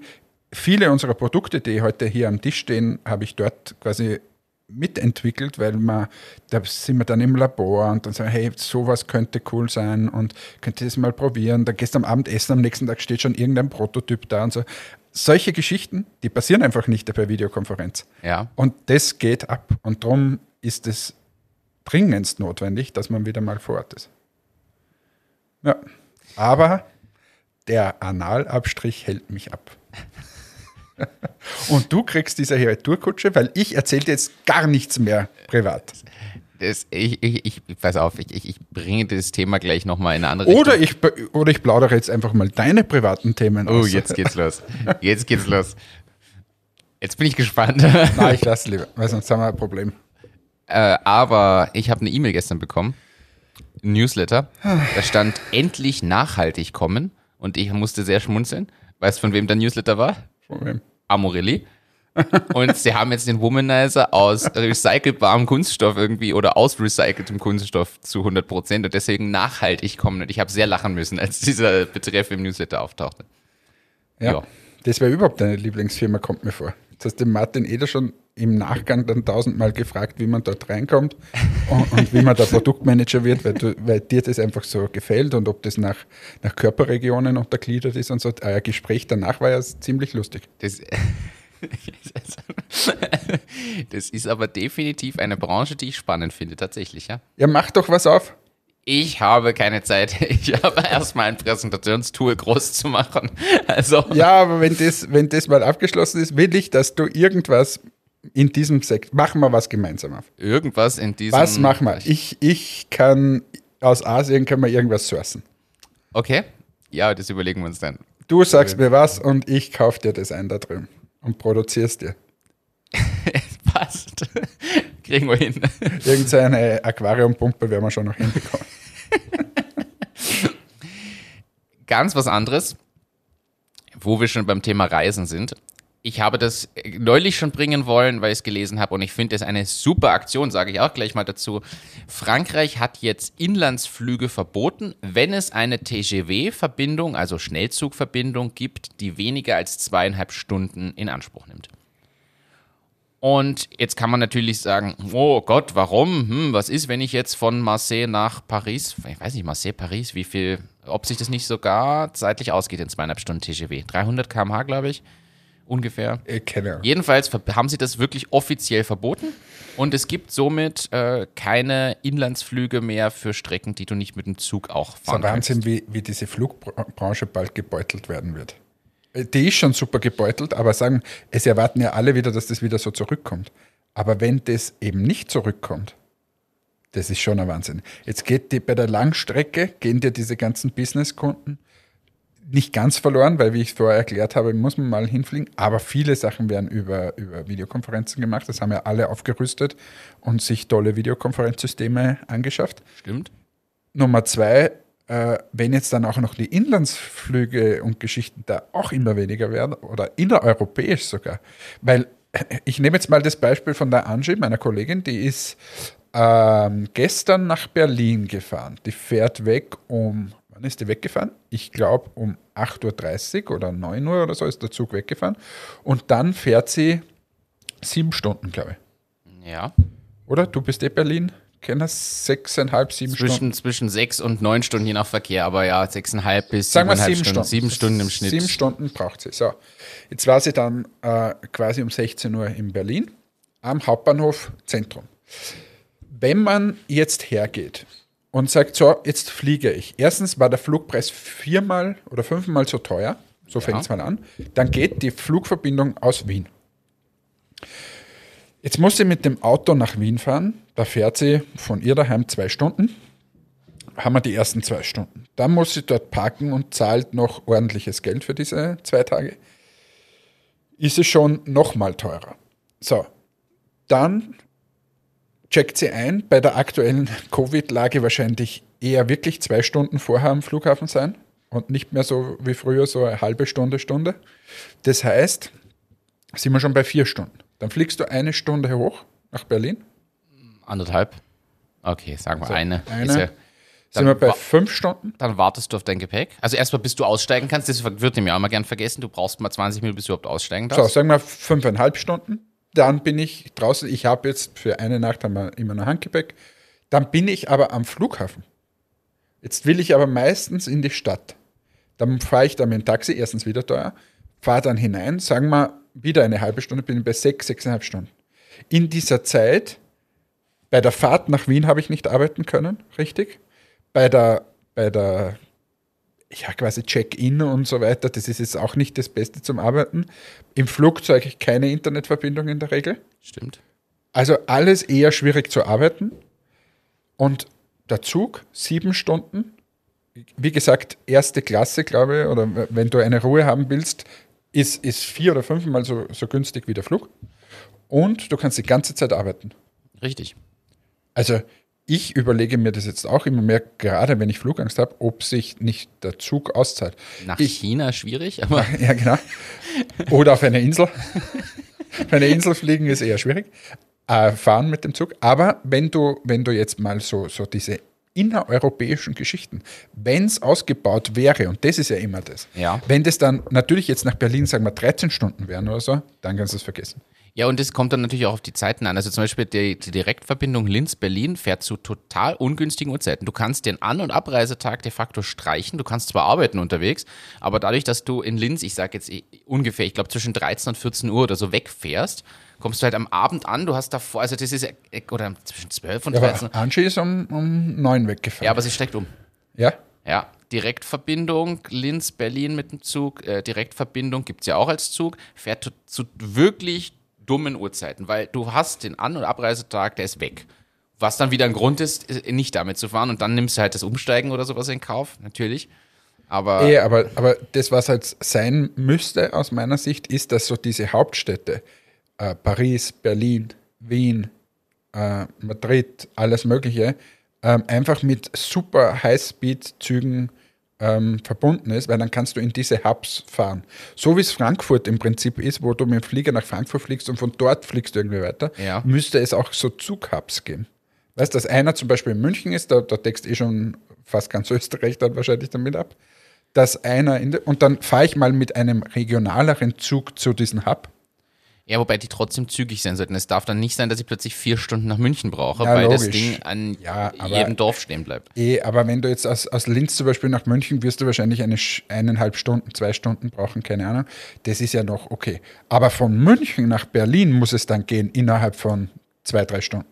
Viele unserer Produkte, die heute hier am Tisch stehen, habe ich dort quasi mitentwickelt, weil man, da sind wir dann im Labor und dann sagen, hey, sowas könnte cool sein und könnt ihr das mal probieren. Da gehst du am Abend essen, am nächsten Tag steht schon irgendein Prototyp da und so. Solche Geschichten, die passieren einfach nicht bei Videokonferenz. Ja. Und das geht ab. Und darum ist es dringendst notwendig, dass man wieder mal vor Ort ist. Ja. Aber der Analabstrich hält mich ab. Und du kriegst diese Retourkutsche, weil ich erzähle dir jetzt gar nichts mehr privat. Das, ich, ich, ich, pass auf, ich, ich, bringe das Thema gleich nochmal in eine andere Oder Richtung. ich, oder ich plaudere jetzt einfach mal deine privaten Themen Oh, aus. jetzt geht's los. Jetzt geht's los. Jetzt bin ich gespannt. Nein, ich lasse lieber, weil sonst haben wir ein Problem. äh, aber ich habe eine E-Mail gestern bekommen. ein Newsletter. Da stand endlich nachhaltig kommen. Und ich musste sehr schmunzeln. Weißt du, von wem der Newsletter war? Von wem? Amorelli. Und sie haben jetzt den Womanizer aus recycelbarem Kunststoff irgendwie oder aus recyceltem Kunststoff zu 100 Prozent und deswegen nachhaltig kommen. Und ich habe sehr lachen müssen, als dieser Betreff im Newsletter auftauchte. Ja. Ja. Das wäre überhaupt deine Lieblingsfirma, kommt mir vor. Hast du den Martin Eder schon im Nachgang dann tausendmal gefragt, wie man dort reinkommt und, und wie man da Produktmanager wird, weil, du, weil dir das einfach so gefällt und ob das nach, nach Körperregionen untergliedert ist und so. Euer Gespräch danach war ja ziemlich lustig. Das, das ist aber definitiv eine Branche, die ich spannend finde, tatsächlich, ja. Ja, mach doch was auf. Ich habe keine Zeit. Ich habe erstmal ein Präsentationstool groß zu machen. Also, Ja, aber wenn das, wenn das mal abgeschlossen ist, will ich, dass du irgendwas in diesem Sektor, machen wir was gemeinsam auf. irgendwas in diesem. Was machen wir? Ich, ich kann, aus Asien können wir irgendwas sourcen. Okay. Ja, das überlegen wir uns dann. Du sagst mir was und ich kauf dir das ein da drüben und produzierst dir. Kriegen wir hin. Irgendeine Aquariumpumpe werden wir schon noch hinbekommen. Ganz was anderes, wo wir schon beim Thema Reisen sind. Ich habe das neulich schon bringen wollen, weil ich es gelesen habe und ich finde es eine super Aktion, sage ich auch gleich mal dazu. Frankreich hat jetzt Inlandsflüge verboten, wenn es eine TGV-Verbindung, also Schnellzugverbindung gibt, die weniger als zweieinhalb Stunden in Anspruch nimmt. Und jetzt kann man natürlich sagen, oh Gott, warum? Hm, was ist, wenn ich jetzt von Marseille nach Paris, ich weiß nicht, Marseille, Paris, wie viel, ob sich das nicht sogar zeitlich ausgeht in zweieinhalb Stunden TGV? 300 km/h, glaube ich, ungefähr. Äh, keine Ahnung. Jedenfalls haben sie das wirklich offiziell verboten und es gibt somit äh, keine Inlandsflüge mehr für Strecken, die du nicht mit dem Zug auch Das ist fahren ein kannst. Wahnsinn, wie, wie diese Flugbranche bald gebeutelt werden wird. Die ist schon super gebeutelt, aber sagen, es erwarten ja alle wieder, dass das wieder so zurückkommt. Aber wenn das eben nicht zurückkommt, das ist schon ein Wahnsinn. Jetzt geht die, bei der Langstrecke, gehen dir diese ganzen Businesskunden nicht ganz verloren, weil, wie ich vorher erklärt habe, muss man mal hinfliegen. Aber viele Sachen werden über, über Videokonferenzen gemacht. Das haben ja alle aufgerüstet und sich tolle Videokonferenzsysteme angeschafft. Stimmt? Nummer zwei, äh, wenn jetzt dann auch noch die Inlandsflüge und Geschichten da auch immer weniger werden oder innereuropäisch sogar, weil ich nehme jetzt mal das Beispiel von der Angie, meiner Kollegin, die ist ähm, gestern nach Berlin gefahren. Die fährt weg um, wann ist die weggefahren? Ich glaube um 8.30 Uhr oder 9 Uhr oder so ist der Zug weggefahren. Und dann fährt sie sieben Stunden, glaube ich. Ja. Oder? Du bist eh Berlin? Kennen sechseinhalb, sieben Stunden. Zwischen, zwischen sechs und neun Stunden je nach Verkehr, aber ja, sechseinhalb bis Sagen wir siebeneinhalb sieben Stunden. Sieben Stunden im Schnitt. Sieben Stunden braucht sie. So. Jetzt war sie dann äh, quasi um 16 Uhr in Berlin am Hauptbahnhof Zentrum. Wenn man jetzt hergeht und sagt, so, jetzt fliege ich. Erstens war der Flugpreis viermal oder fünfmal so teuer. So fängt es mal an. Dann geht die Flugverbindung aus Wien. Jetzt muss sie mit dem Auto nach Wien fahren. Da fährt sie von ihr daheim zwei Stunden haben wir die ersten zwei Stunden. Dann muss sie dort parken und zahlt noch ordentliches Geld für diese zwei Tage. Ist es schon nochmal teurer. So, dann checkt sie ein, bei der aktuellen Covid-Lage wahrscheinlich eher wirklich zwei Stunden vorher am Flughafen sein und nicht mehr so wie früher so eine halbe Stunde, Stunde. Das heißt, sind wir schon bei vier Stunden. Dann fliegst du eine Stunde hoch nach Berlin, Anderthalb? Okay, sagen wir eine. eine. Ist ja, sind wir bei fünf Stunden. dann wartest du auf dein Gepäck. Also erstmal, bis du aussteigen kannst, das wird nämlich auch immer gern vergessen. Du brauchst mal 20 Minuten, bis du überhaupt aussteigen So, darfst. sagen wir fünfeinhalb Stunden. Dann bin ich draußen. Ich habe jetzt für eine Nacht immer noch Handgepäck. Dann bin ich aber am Flughafen. Jetzt will ich aber meistens in die Stadt. Dann fahre ich da mit dem Taxi, erstens wieder teuer, fahre dann hinein, sagen wir wieder eine halbe Stunde, bin ich bei sechs, sechseinhalb Stunden. In dieser Zeit, bei der Fahrt nach Wien habe ich nicht arbeiten können, richtig. Bei der, bei der ja, quasi Check-in und so weiter, das ist jetzt auch nicht das Beste zum Arbeiten. Im Flugzeug keine Internetverbindung in der Regel. Stimmt. Also alles eher schwierig zu arbeiten. Und der Zug, sieben Stunden. Wie gesagt, erste Klasse, glaube ich, oder wenn du eine Ruhe haben willst, ist, ist vier oder fünfmal so, so günstig wie der Flug. Und du kannst die ganze Zeit arbeiten. Richtig. Also ich überlege mir das jetzt auch immer mehr, gerade wenn ich Flugangst habe, ob sich nicht der Zug auszahlt. Nach Ich- China schwierig, aber Ja, genau. Oder auf eine Insel. auf eine Insel fliegen ist eher schwierig. Äh, fahren mit dem Zug. Aber wenn du, wenn du jetzt mal so, so diese innereuropäischen Geschichten, wenn es ausgebaut wäre, und das ist ja immer das, Ja. wenn das dann natürlich jetzt nach Berlin, sagen wir, 13 Stunden wären oder so, dann kannst du es vergessen. Ja, und das kommt dann natürlich auch auf die Zeiten an. Also zum Beispiel die, die Direktverbindung Linz-Berlin fährt zu total ungünstigen Uhrzeiten. Du kannst den An- und Abreisetag de facto streichen. Du kannst zwar arbeiten unterwegs, aber dadurch, dass du in Linz, ich sage jetzt eh ungefähr, ich glaube zwischen 13 und 14 Uhr oder so wegfährst, kommst du halt am Abend an. Du hast davor, also das ist, äh, oder zwischen 12 und Ja, 13 aber Angie ist um, um 9 weggefahren. Ja, aber sie steigt um. ja? Ja, Direktverbindung Linz-Berlin mit dem Zug, äh, Direktverbindung gibt es ja auch als Zug, fährt zu wirklich dummen Uhrzeiten, weil du hast den An- und Abreisetag, der ist weg. Was dann wieder ein Grund ist, äh, nicht damit zu fahren. Und dann nimmst du halt das Umsteigen oder sowas in Kauf, natürlich. Aber Eh, aber, aber das, was halt sein müsste aus meiner Sicht, ist, dass so diese Hauptstädte, äh, Paris, Berlin, Wien, äh, Madrid, alles Mögliche, ähm, einfach mit super Highspeed-Zügen ähm, verbunden ist, weil dann kannst du in diese Hubs fahren. So wie es Frankfurt im Prinzip ist, wo du mit dem Flieger nach Frankfurt fliegst und von dort fliegst du irgendwie weiter, Ja. müsste es auch so Zughubs geben. Weißt du, dass einer zum Beispiel in München ist, da, da deckst eh schon fast ganz Österreich dann wahrscheinlich damit ab, dass einer in der, und dann fahre ich mal mit einem regionaleren Zug zu diesem Hub. Ja, wobei die trotzdem zügig sein sollten. Es darf dann nicht sein, dass ich plötzlich vier Stunden nach München brauche, Ja, weil das logisch. Ding an Ja, aber- jedem Dorf stehen bleibt. Eh, aber wenn du jetzt aus, aus Linz zum Beispiel nach München wirst du wahrscheinlich eine, eineinhalb Stunden, zwei Stunden brauchen, keine Ahnung. Das ist ja noch okay. Aber von München nach Berlin muss es dann gehen innerhalb von zwei, drei Stunden.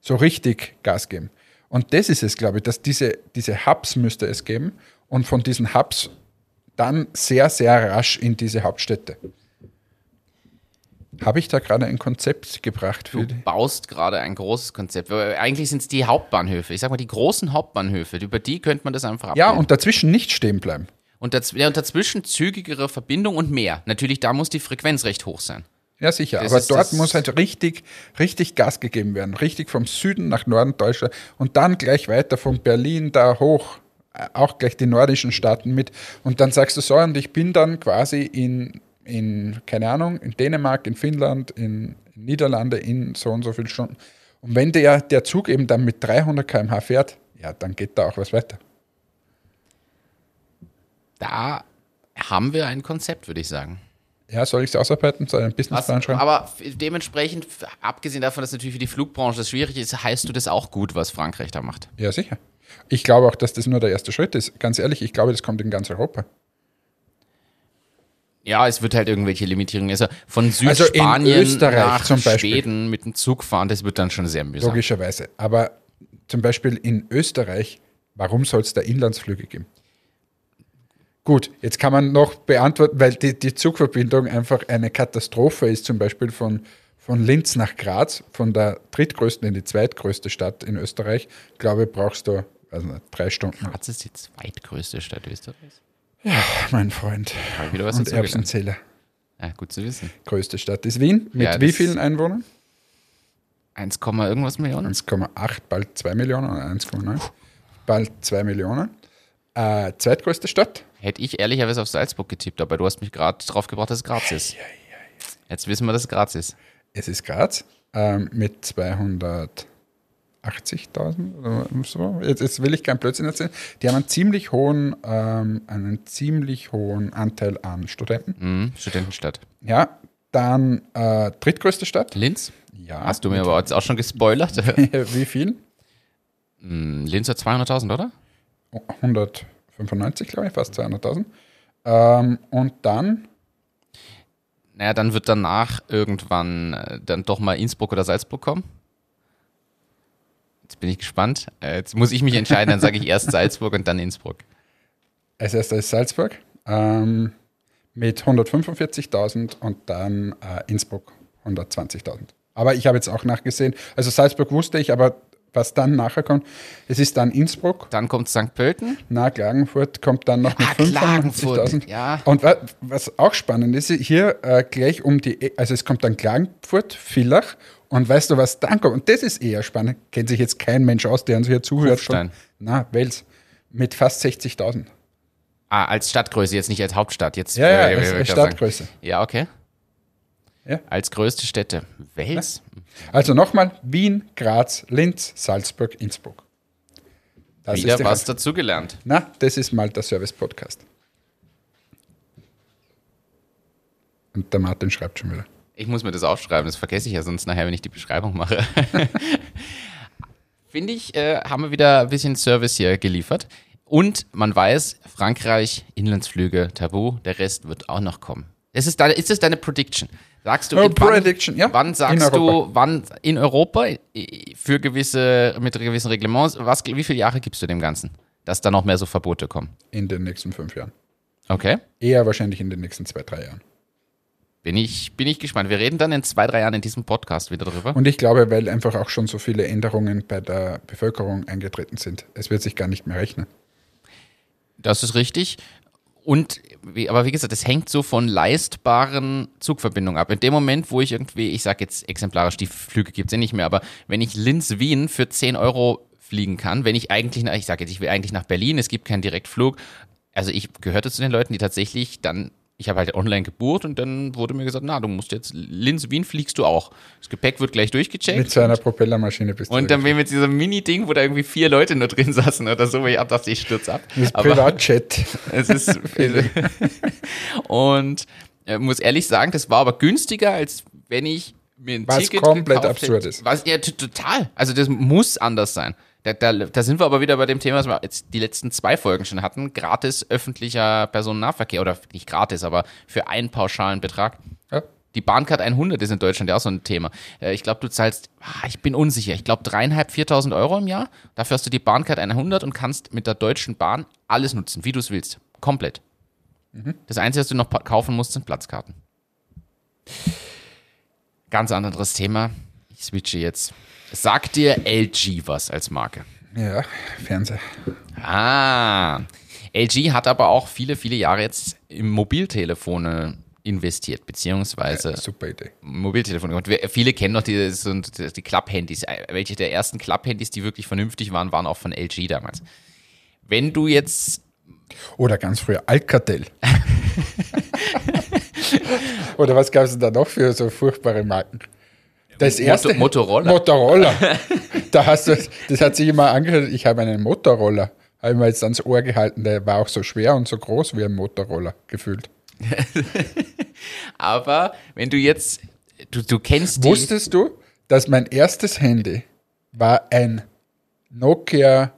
So richtig Gas geben. Und das ist es, glaube ich, dass diese, diese Hubs müsste es geben und von diesen Hubs dann sehr, sehr rasch in diese Hauptstädte. Habe ich da gerade ein Konzept gebracht für Du baust gerade ein großes Konzept. Eigentlich sind es die Hauptbahnhöfe. Ich sag mal, die großen Hauptbahnhöfe, über die könnte man das einfach Ja, abbilden. und dazwischen nicht stehen bleiben. Und, daz ja, und dazwischen zügigere Verbindung und mehr. Natürlich, da muss die Frequenz recht hoch sein. Ja, sicher. Das aber dort muss halt richtig, richtig Gas gegeben werden. Richtig vom Süden nach Norden Deutschland und dann gleich weiter von Berlin da hoch. äh, Auch gleich die nordischen Staaten mit. Und dann sagst du so, und ich bin dann quasi in, in keine Ahnung, in Dänemark, in Finnland, in, Niederlande in so und so vielen Stunden. Und wenn der, der Zug eben dann mit 300 km/h fährt, ja, dann geht da auch was weiter. Da haben wir ein Konzept, würde ich sagen. Ja, soll ich es ausarbeiten? Soll ich einen Was, Businessplan schreiben? aber dementsprechend, abgesehen davon, dass natürlich für die Flugbranche das schwierig ist, heißt du das auch gut, was Frankreich da macht. Ja, sicher. Ich glaube auch, dass das nur der erste Schritt ist. Ganz ehrlich, ich glaube, das kommt in ganz Europa. Ja, es wird halt irgendwelche Limitierungen. Also von Also Südspanien Österreich nach. Schweden mit dem Zug fahren, das wird dann schon sehr mühsam. Logischerweise. Aber zum Beispiel in Österreich, warum soll es da Inlandsflüge geben? Gut, jetzt kann man noch beantworten, weil die, die Zugverbindung einfach eine Katastrophe ist, zum Beispiel von, von Linz nach Graz, von der drittgrößten in die zweitgrößte Stadt in Österreich, glaube ich, brauchst du also drei Stunden. Graz ist die zweitgrößte Stadt Österreichs. Mein Freund. Ich wieder was Und. Erbsenzähler. Ja, gut zu wissen. Größte Stadt ist Wien. Mit Ja, wie vielen Einwohnern? 1, irgendwas Millionen? 1,8, bald 2 Millionen oder 1,9. Bald 2 Millionen. Äh, zweitgrößte Stadt? Hätte ich ehrlicherweise auf Salzburg getippt, aber du hast mich gerade drauf gebracht, dass es Graz ist. Jetzt wissen wir, dass es Graz ist. Es ist Graz ähm, mit 280.000 oder so. Jetzt, jetzt will ich keinen Blödsinn erzählen. Die haben einen ziemlich hohen, ähm, einen ziemlich hohen Anteil an Studenten. Mhm, Studentenstadt. Ja, dann äh, drittgrößte Stadt. Linz? Ja. Hast du mir aber jetzt auch schon gespoilert? Wie viel? Hm, Linz hat 200.000, oder? 195, glaube ich, fast 200.000. Ähm, und dann, Naja, dann wird danach irgendwann äh, dann doch mal Innsbruck oder Salzburg kommen. Jetzt bin ich gespannt. Äh, jetzt muss ich mich entscheiden, dann sage ich erst Salzburg und dann Innsbruck. als erstes ist Salzburg ähm, mit 145.000 und dann äh, Innsbruck 120.000. Aber ich habe jetzt auch nachgesehen, also Salzburg wusste ich, aber was dann nachher kommt, es ist dann Innsbruck, Dann kommt St. Pölten. na Klagenfurt kommt dann noch mit Ah, Klagenfurt, 95.000. ja. Und wa was auch spannend ist, hier äh, gleich um die, E- also es kommt dann Klagenfurt, Villach und weißt du, was dann kommt? Und das ist eher spannend, kennt sich jetzt kein Mensch aus, der uns hier zuhört. Kufstein. na, Wels, mit fast 60.000. Ah, als Stadtgröße, jetzt nicht als Hauptstadt. Jetzt, Ja, ja, äh, als, ich als Stadtgröße. Sagen. Ja, okay. Ja. Als größte Städte. Wels? Also nochmal, Wien, Graz, Linz, Salzburg, Innsbruck. Das Wieder was Rest. dazugelernt. Na, das ist mal der Service Podcast. Und der Martin schreibt schon wieder. Ich muss mir das aufschreiben, das vergesse ich ja sonst nachher, wenn ich die Beschreibung mache. Finde ich, äh, haben wir wieder ein bisschen Service hier geliefert. Und man weiß, Frankreich, Inlandsflüge, Tabu, der Rest wird auch noch kommen. Ist, es deine, ist das deine Prediction? Sagst du, in- wann, ja. wann sagst du, wann in Europa für gewisse, mit gewissen Reglements, was, wie viele Jahre gibst du dem Ganzen, dass da noch mehr so Verbote kommen? In den nächsten fünf Jahren. Okay. Eher wahrscheinlich in den nächsten zwei, drei Jahren. Bin ich, bin ich gespannt. Wir reden dann in zwei, drei Jahren in diesem Podcast wieder drüber. Und ich glaube, weil einfach auch schon so viele Änderungen bei der Bevölkerung eingetreten sind. Es wird sich gar nicht mehr rechnen. Das ist richtig. Und, wie, aber wie gesagt, es hängt so von leistbaren Zugverbindungen ab. In dem Moment, wo ich irgendwie, ich sage jetzt exemplarisch, die Flüge gibt es ja nicht mehr, aber wenn ich Linz-Wien für 10 Euro fliegen kann, wenn ich eigentlich ich sage jetzt, ich will eigentlich nach Berlin, es gibt keinen Direktflug. Also ich gehörte zu den Leuten, die tatsächlich dann, ich habe halt online gebucht und dann wurde mir gesagt, na, du musst jetzt Linz-Wien fliegst du auch. Das Gepäck wird gleich durchgecheckt. Mit so einer Propellermaschine bist du. und dann bin ich mit diesem Mini-Ding, wo da irgendwie vier Leute nur drin saßen oder so, wo ich ab dachte, ich stürze ab. das Privatjet. es ist und äh, muss ehrlich sagen, das war aber günstiger, als wenn ich mir ein Was Ticket komplett absurd hätte. ist. Was ja total. Also das muss anders sein. Da, da, da sind wir aber wieder bei dem Thema, was wir jetzt die letzten zwei Folgen schon hatten. Gratis öffentlicher Personennahverkehr oder nicht gratis, aber für einen pauschalen Betrag. Ja. Die Bahncard 100 ist in Deutschland ja auch so ein Thema. Äh, Ich glaube, du zahlst, ah, ich bin unsicher, ich glaube dreieinhalb, 4.000 Euro im Jahr. Dafür hast du die Bahncard 100 und kannst mit der Deutschen Bahn alles nutzen, wie du es willst. Komplett. Das Einzige, was du noch kaufen musst, sind Platzkarten. Ganz anderes Thema. Ich switche jetzt. Sagt dir LG was als Marke? Ja, Fernseher. Ah. LG hat aber auch viele, viele Jahre jetzt in Mobiltelefone investiert, beziehungsweise Super Idee. Mobiltelefone. Und wir, viele kennen noch die, die Club-Handys. Welche der ersten Club-Handys, die wirklich vernünftig waren, waren auch von LG damals. Wenn du jetzt Oder ganz früher Alcatel. Oder was gab es da noch für so furchtbare Marken? Das erste Motorola. Motorola. da hast du, das hat sich immer angehört, ich habe einen Motorola. Habe ich mir jetzt ans Ohr gehalten, der war auch so schwer und so groß wie ein Motorola gefühlt. Aber wenn du jetzt, du, du kennst. Wusstest du, dass mein erstes Handy war ein Nokia,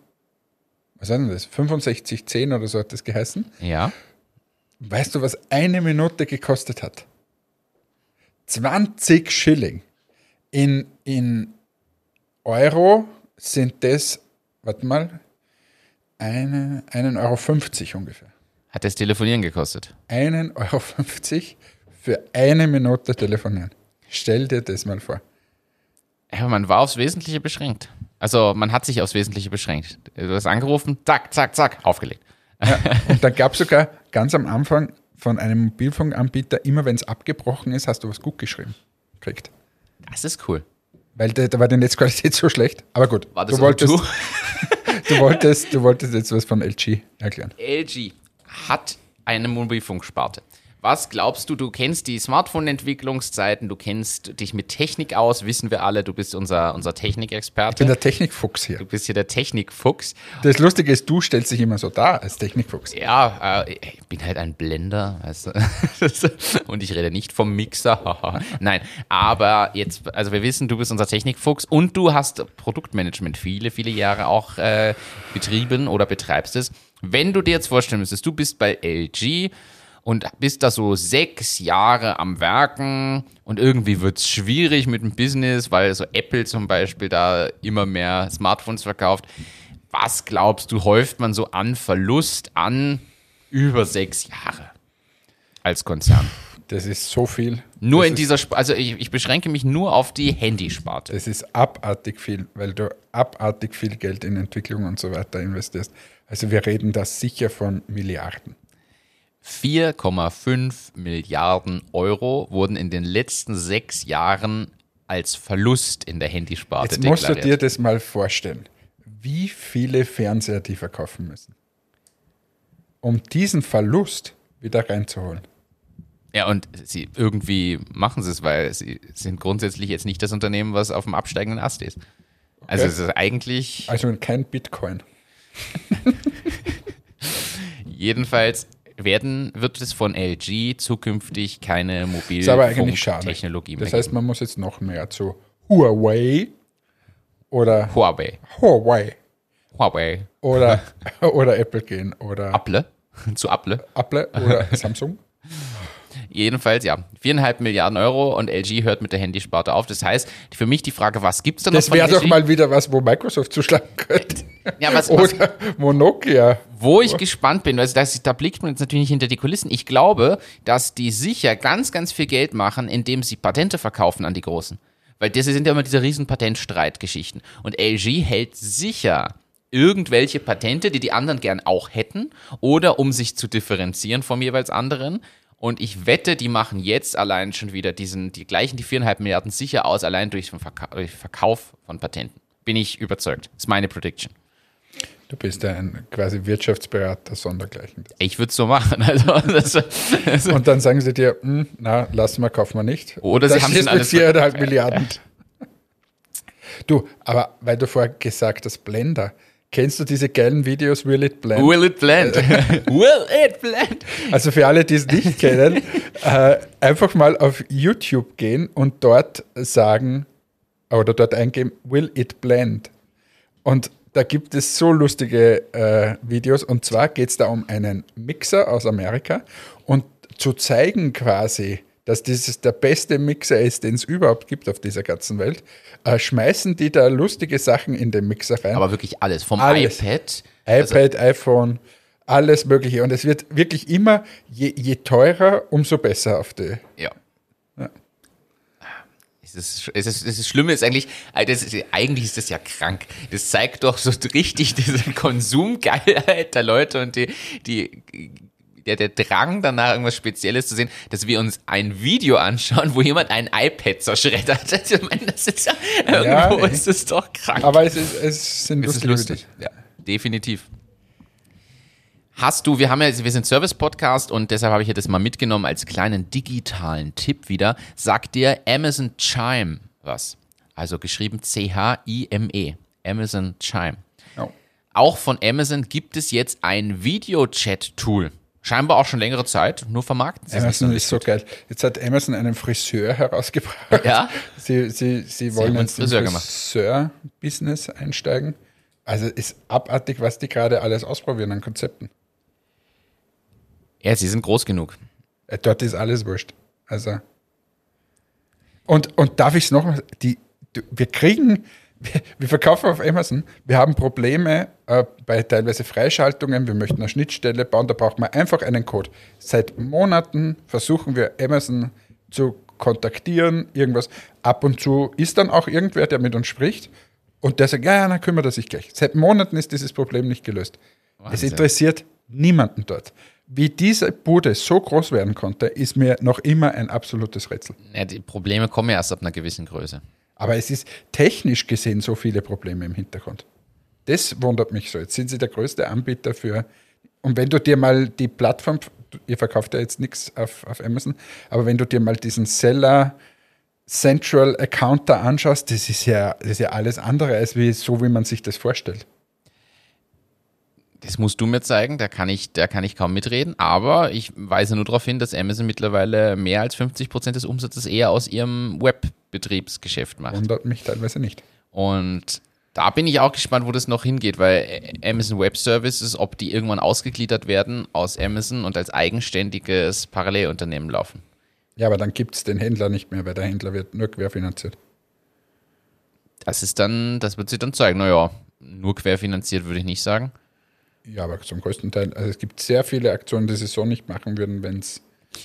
was hat denn das? 6510 oder so hat das geheißen? Ja. Weißt du, was eine Minute gekostet hat? 20 Schilling. In, in Euro sind das, warte mal, eine, einen Euro 50 ungefähr. Hat das Telefonieren gekostet? Einen Euro 50 für eine Minute telefonieren. Stell dir das mal vor. Ja, man war aufs Wesentliche beschränkt. Also man hat sich aufs Wesentliche beschränkt. Du hast angerufen, zack, zack, zack, aufgelegt. Und dann gab es sogar ganz am Anfang von einem Mobilfunkanbieter, immer wenn es abgebrochen ist, hast du was gut geschrieben. Kriegt. Das ist cool. Weil da, war die Netzqualität so schlecht. Aber gut, War das du, wolltest, O2? du, wolltest, du wolltest jetzt was von LG erklären. LG hat eine Mobilfunksparte. Was glaubst du, du kennst die Smartphone-Entwicklungszeiten, du kennst dich mit Technik aus, wissen wir alle, du bist unser, unser Ich bin Technikexperte. der Technikfuchs hier. Du bist hier der Technikfuchs. Das Lustige ist, du stellst dich immer so dar als Technikfuchs. Ja, äh, ich bin halt ein Blender, weißt du. Und ich rede nicht vom Mixer. Nein, aber jetzt, also wir wissen, du bist unser Technikfuchs und du hast Produktmanagement viele, viele Jahre auch äh, betrieben oder betreibst es. Wenn du dir jetzt vorstellen müsstest, du bist bei LG und bist da so sechs Jahre am Werken und irgendwie wird es schwierig mit dem Business, weil so Apple zum Beispiel da immer mehr Smartphones verkauft. Was glaubst du, häuft man so an Verlust an über sechs Jahre als Konzern? Das ist so viel. Nur das in dieser, Sp also ich, ich beschränke mich nur auf die Handysparte. Das ist abartig viel, weil du abartig viel Geld in Entwicklung und so weiter investierst. Also wir reden da sicher von Milliarden. 4,5 Milliarden Euro wurden in den letzten sechs Jahren als Verlust in der Handysparte Jetzt musst du dir das mal vorstellen, wie viele Fernseher die verkaufen müssen, um diesen Verlust wieder reinzuholen. Ja, und sie irgendwie machen sie es, weil sie sind grundsätzlich jetzt nicht das Unternehmen, was auf dem absteigenden Ast ist. Also es ist eigentlich, Also kein Bitcoin. jedenfalls werden, wird es von LG zukünftig keine. Mobilfunktechnologie mehr Das heißt, man muss jetzt noch mehr zu Huawei oder. Huawei. Huawei Huawei. oder, oder Apple gehen oder Apple. Zu Apple. Apple oder Samsung. Jedenfalls, ja, viereinhalb Milliarden Euro und LG hört mit der Handysparte auf. Das heißt, für mich die Frage, was gibt's da noch Das wäre doch mal wieder was, wo Microsoft zuschlagen könnte. Ja, was- Oder wo Nokia. Wo ich gespannt bin, also das, da blickt man jetzt natürlich nicht hinter die Kulissen. Ich glaube, dass die sicher ganz, ganz viel Geld machen, indem sie Patente verkaufen an die Großen. Weil das sind ja immer diese riesen Patentstreitgeschichten. Und LG hält sicher irgendwelche Patente, die die anderen gern auch hätten, oder um sich zu differenzieren vom jeweils anderen. Und ich wette, die machen jetzt allein schon wieder diesen, die gleichen die viereinhalb Milliarden sicher aus, allein durch den Verka durch Verkauf von Patenten. Bin ich überzeugt. Das ist meine Prediction. Du bist ja ein quasi Wirtschaftsberater sondergleichen. Ich würde es so machen. Also, das, das, Und dann sagen sie dir, hm, na, lassen wir, kaufen wir nicht. Oder sie das haben ist mit viereinhalb Milliarden. Du, aber weil du vorher gesagt hast, Blender, kennst du diese geilen Videos, Will It Blend? will it blend? will it blend? Also für alle, die es nicht kennen, äh, einfach mal auf YouTube gehen und dort sagen oder dort eingeben, Will It Blend? Und da gibt es so lustige äh, Videos. Und zwar geht es da um einen Mixer aus Amerika und zu zeigen quasi, dass dieses der beste Mixer ist, den es überhaupt gibt auf dieser ganzen Welt, äh, schmeißen die da lustige Sachen in den Mixer rein. Aber wirklich alles. Vom Alles. iPad. Also, iPad, iPhone, alles Mögliche. Und es wird wirklich immer, je, je teurer, umso besser auf die. ja. Ja. Es ist, es, ist, es ist Schlimme ist eigentlich, äh, das ist, eigentlich ist das ja krank. Das zeigt doch so richtig diese Konsumgeilheit der Leute und die, die, der, der Drang danach irgendwas Spezielles zu sehen, dass wir uns ein Video anschauen, wo jemand ein iPad zerschreddert. Ich meine, das ist ja, Ja, irgendwo ey. ist es doch krank. Aber es, ist, es sind Es ist lustig. Ja, definitiv. Hast du, wir haben ja, wir sind Service-Podcast und deshalb habe ich ja das mal mitgenommen als kleinen digitalen Tipp wieder. Sagt dir Amazon Chime was? Also geschrieben C-H-I-M-E. Amazon Chime. Auch von Amazon gibt es jetzt ein Video-Chat-Tool. Scheinbar auch schon längere Zeit, nur vermarkten sie es nicht so Amazon ist so geil. Jetzt hat Amazon einen Friseur herausgebracht. Ja. Sie, sie, sie wollen Friseur gemacht. Friseur-Business einsteigen. Also ist abartig, was die gerade alles ausprobieren an Konzepten. Ja, sie sind groß genug. Äh, Dort ist alles wurscht. Also. Und, und darf ich es noch mal? Die, du- wir kriegen, wir, verkaufen auf Amazon, wir haben Probleme äh, bei teilweise Freischaltungen, wir möchten eine Schnittstelle bauen, da braucht man einfach einen Code. Seit Monaten versuchen wir Amazon zu kontaktieren, irgendwas. Ab und zu ist dann auch irgendwer, der mit uns spricht und der sagt, ja, ja, dann kümmert er sich gleich. Seit Monaten ist dieses Problem nicht gelöst. Es Wahnsinn. interessiert niemanden dort. Wie diese Bude so groß werden konnte, ist mir noch immer ein absolutes Rätsel. Ja, die Probleme kommen ja erst ab einer gewissen Größe. Aber es ist technisch gesehen so viele Probleme im Hintergrund. Das wundert mich so. Jetzt sind sie der größte Anbieter für. Und wenn du dir mal die Plattform, ihr verkauft ja jetzt nichts auf, auf Amazon, aber wenn du dir mal diesen Seller Central Account da anschaust, das ist ja, das ist ja alles andere als wie, so, wie man sich das vorstellt. Das musst du mir zeigen, da kann ich, da kann ich kaum mitreden, aber ich weise nur darauf hin, dass Amazon mittlerweile mehr als 50 Prozent des Umsatzes eher aus ihrem Webbetriebsgeschäft macht. Wundert mich teilweise nicht. Und da bin ich auch gespannt, wo das noch hingeht, weil Amazon Web Services, ob die irgendwann ausgegliedert werden aus Amazon und als eigenständiges Parallelunternehmen laufen. Ja, aber dann gibt es den Händler nicht mehr, weil der Händler wird nur querfinanziert. Das ist dann, das wird sich dann zeigen. Naja, nur querfinanziert würde ich nicht sagen. Ja, aber zum größten Teil, also es gibt sehr viele Aktionen, die sie so nicht machen würden, wenn es.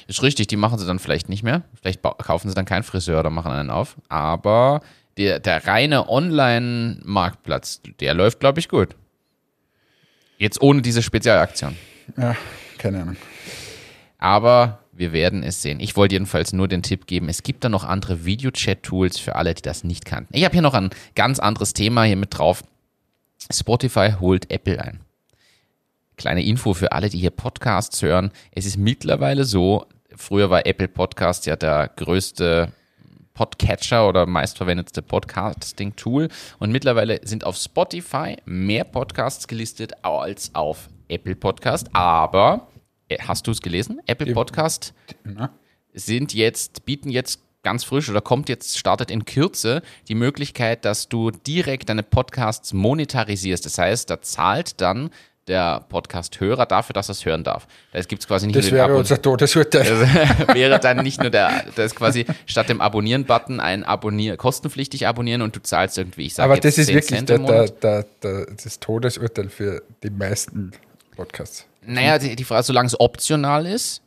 Ist richtig, die machen sie dann vielleicht nicht mehr. Vielleicht kaufen sie dann keinen Friseur oder machen einen auf. Aber der, der reine Online-Marktplatz, der läuft, glaube ich, gut. Jetzt ohne diese Spezialaktion. Ja, keine Ahnung. Aber wir werden es sehen. Ich wollte jedenfalls nur den Tipp geben, es gibt da noch andere Videochat-Tools für alle, die das nicht kannten. Ich habe hier noch ein ganz anderes Thema hier mit drauf. Spotify holt Apple ein. Kleine Info für alle, die hier Podcasts hören. Es ist mittlerweile so, früher war Apple Podcast ja der größte Podcatcher oder meistverwendetste Podcasting-Tool. Und mittlerweile sind auf Spotify mehr Podcasts gelistet als auf Apple Podcast. Aber, äh, hast du es gelesen? Apple Podcast sind jetzt, bieten jetzt ganz frisch oder kommt jetzt, startet in Kürze die Möglichkeit, dass du direkt deine Podcasts monetarisierst. Das heißt, da zahlt dann der Podcast-Hörer dafür, dass er es hören darf. Da gibt es quasi nicht Das nur wäre unser Todesurteil. das wäre dann nicht nur der, das ist quasi statt dem Abonnieren-Button ein Abonnier, kostenpflichtig abonnieren und du zahlst irgendwie, ich sage Aber das ist 10 wirklich der, der, der, das Todesurteil für die meisten Podcasts. Naja, die, die Frage, solange es optional ist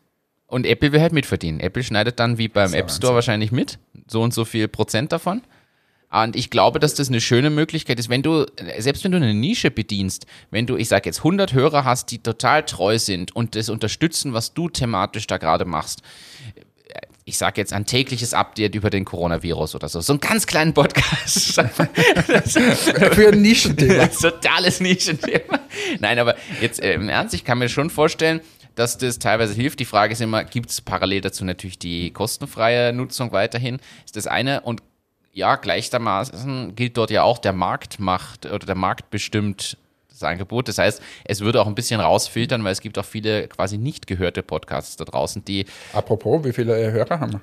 und Apple will halt mitverdienen. Apple schneidet dann wie beim App Store wahrscheinlich mit, so und so viel Prozent davon. Und ich glaube, dass das eine schöne Möglichkeit ist, wenn du, selbst wenn du eine Nische bedienst, wenn du, ich sage jetzt, 100 Hörer hast, die total treu sind und das unterstützen, was du thematisch da gerade machst. Ich sage jetzt ein tägliches Update über den Coronavirus oder so. So einen ganz kleinen Podcast. Für ein Nischenthema. Totales Nischenthema. Nein, aber jetzt äh, im Ernst, ich kann mir schon vorstellen, dass das teilweise hilft. Die Frage ist immer, gibt es parallel dazu natürlich die kostenfreie Nutzung weiterhin? Ist das eine und ja, gleichermaßen gilt dort ja auch, der Markt macht oder der Markt bestimmt das Angebot. Das heißt, es würde auch ein bisschen rausfiltern, weil es gibt auch viele quasi nicht gehörte Podcasts da draußen, die, Apropos, wie viele Hörer haben wir?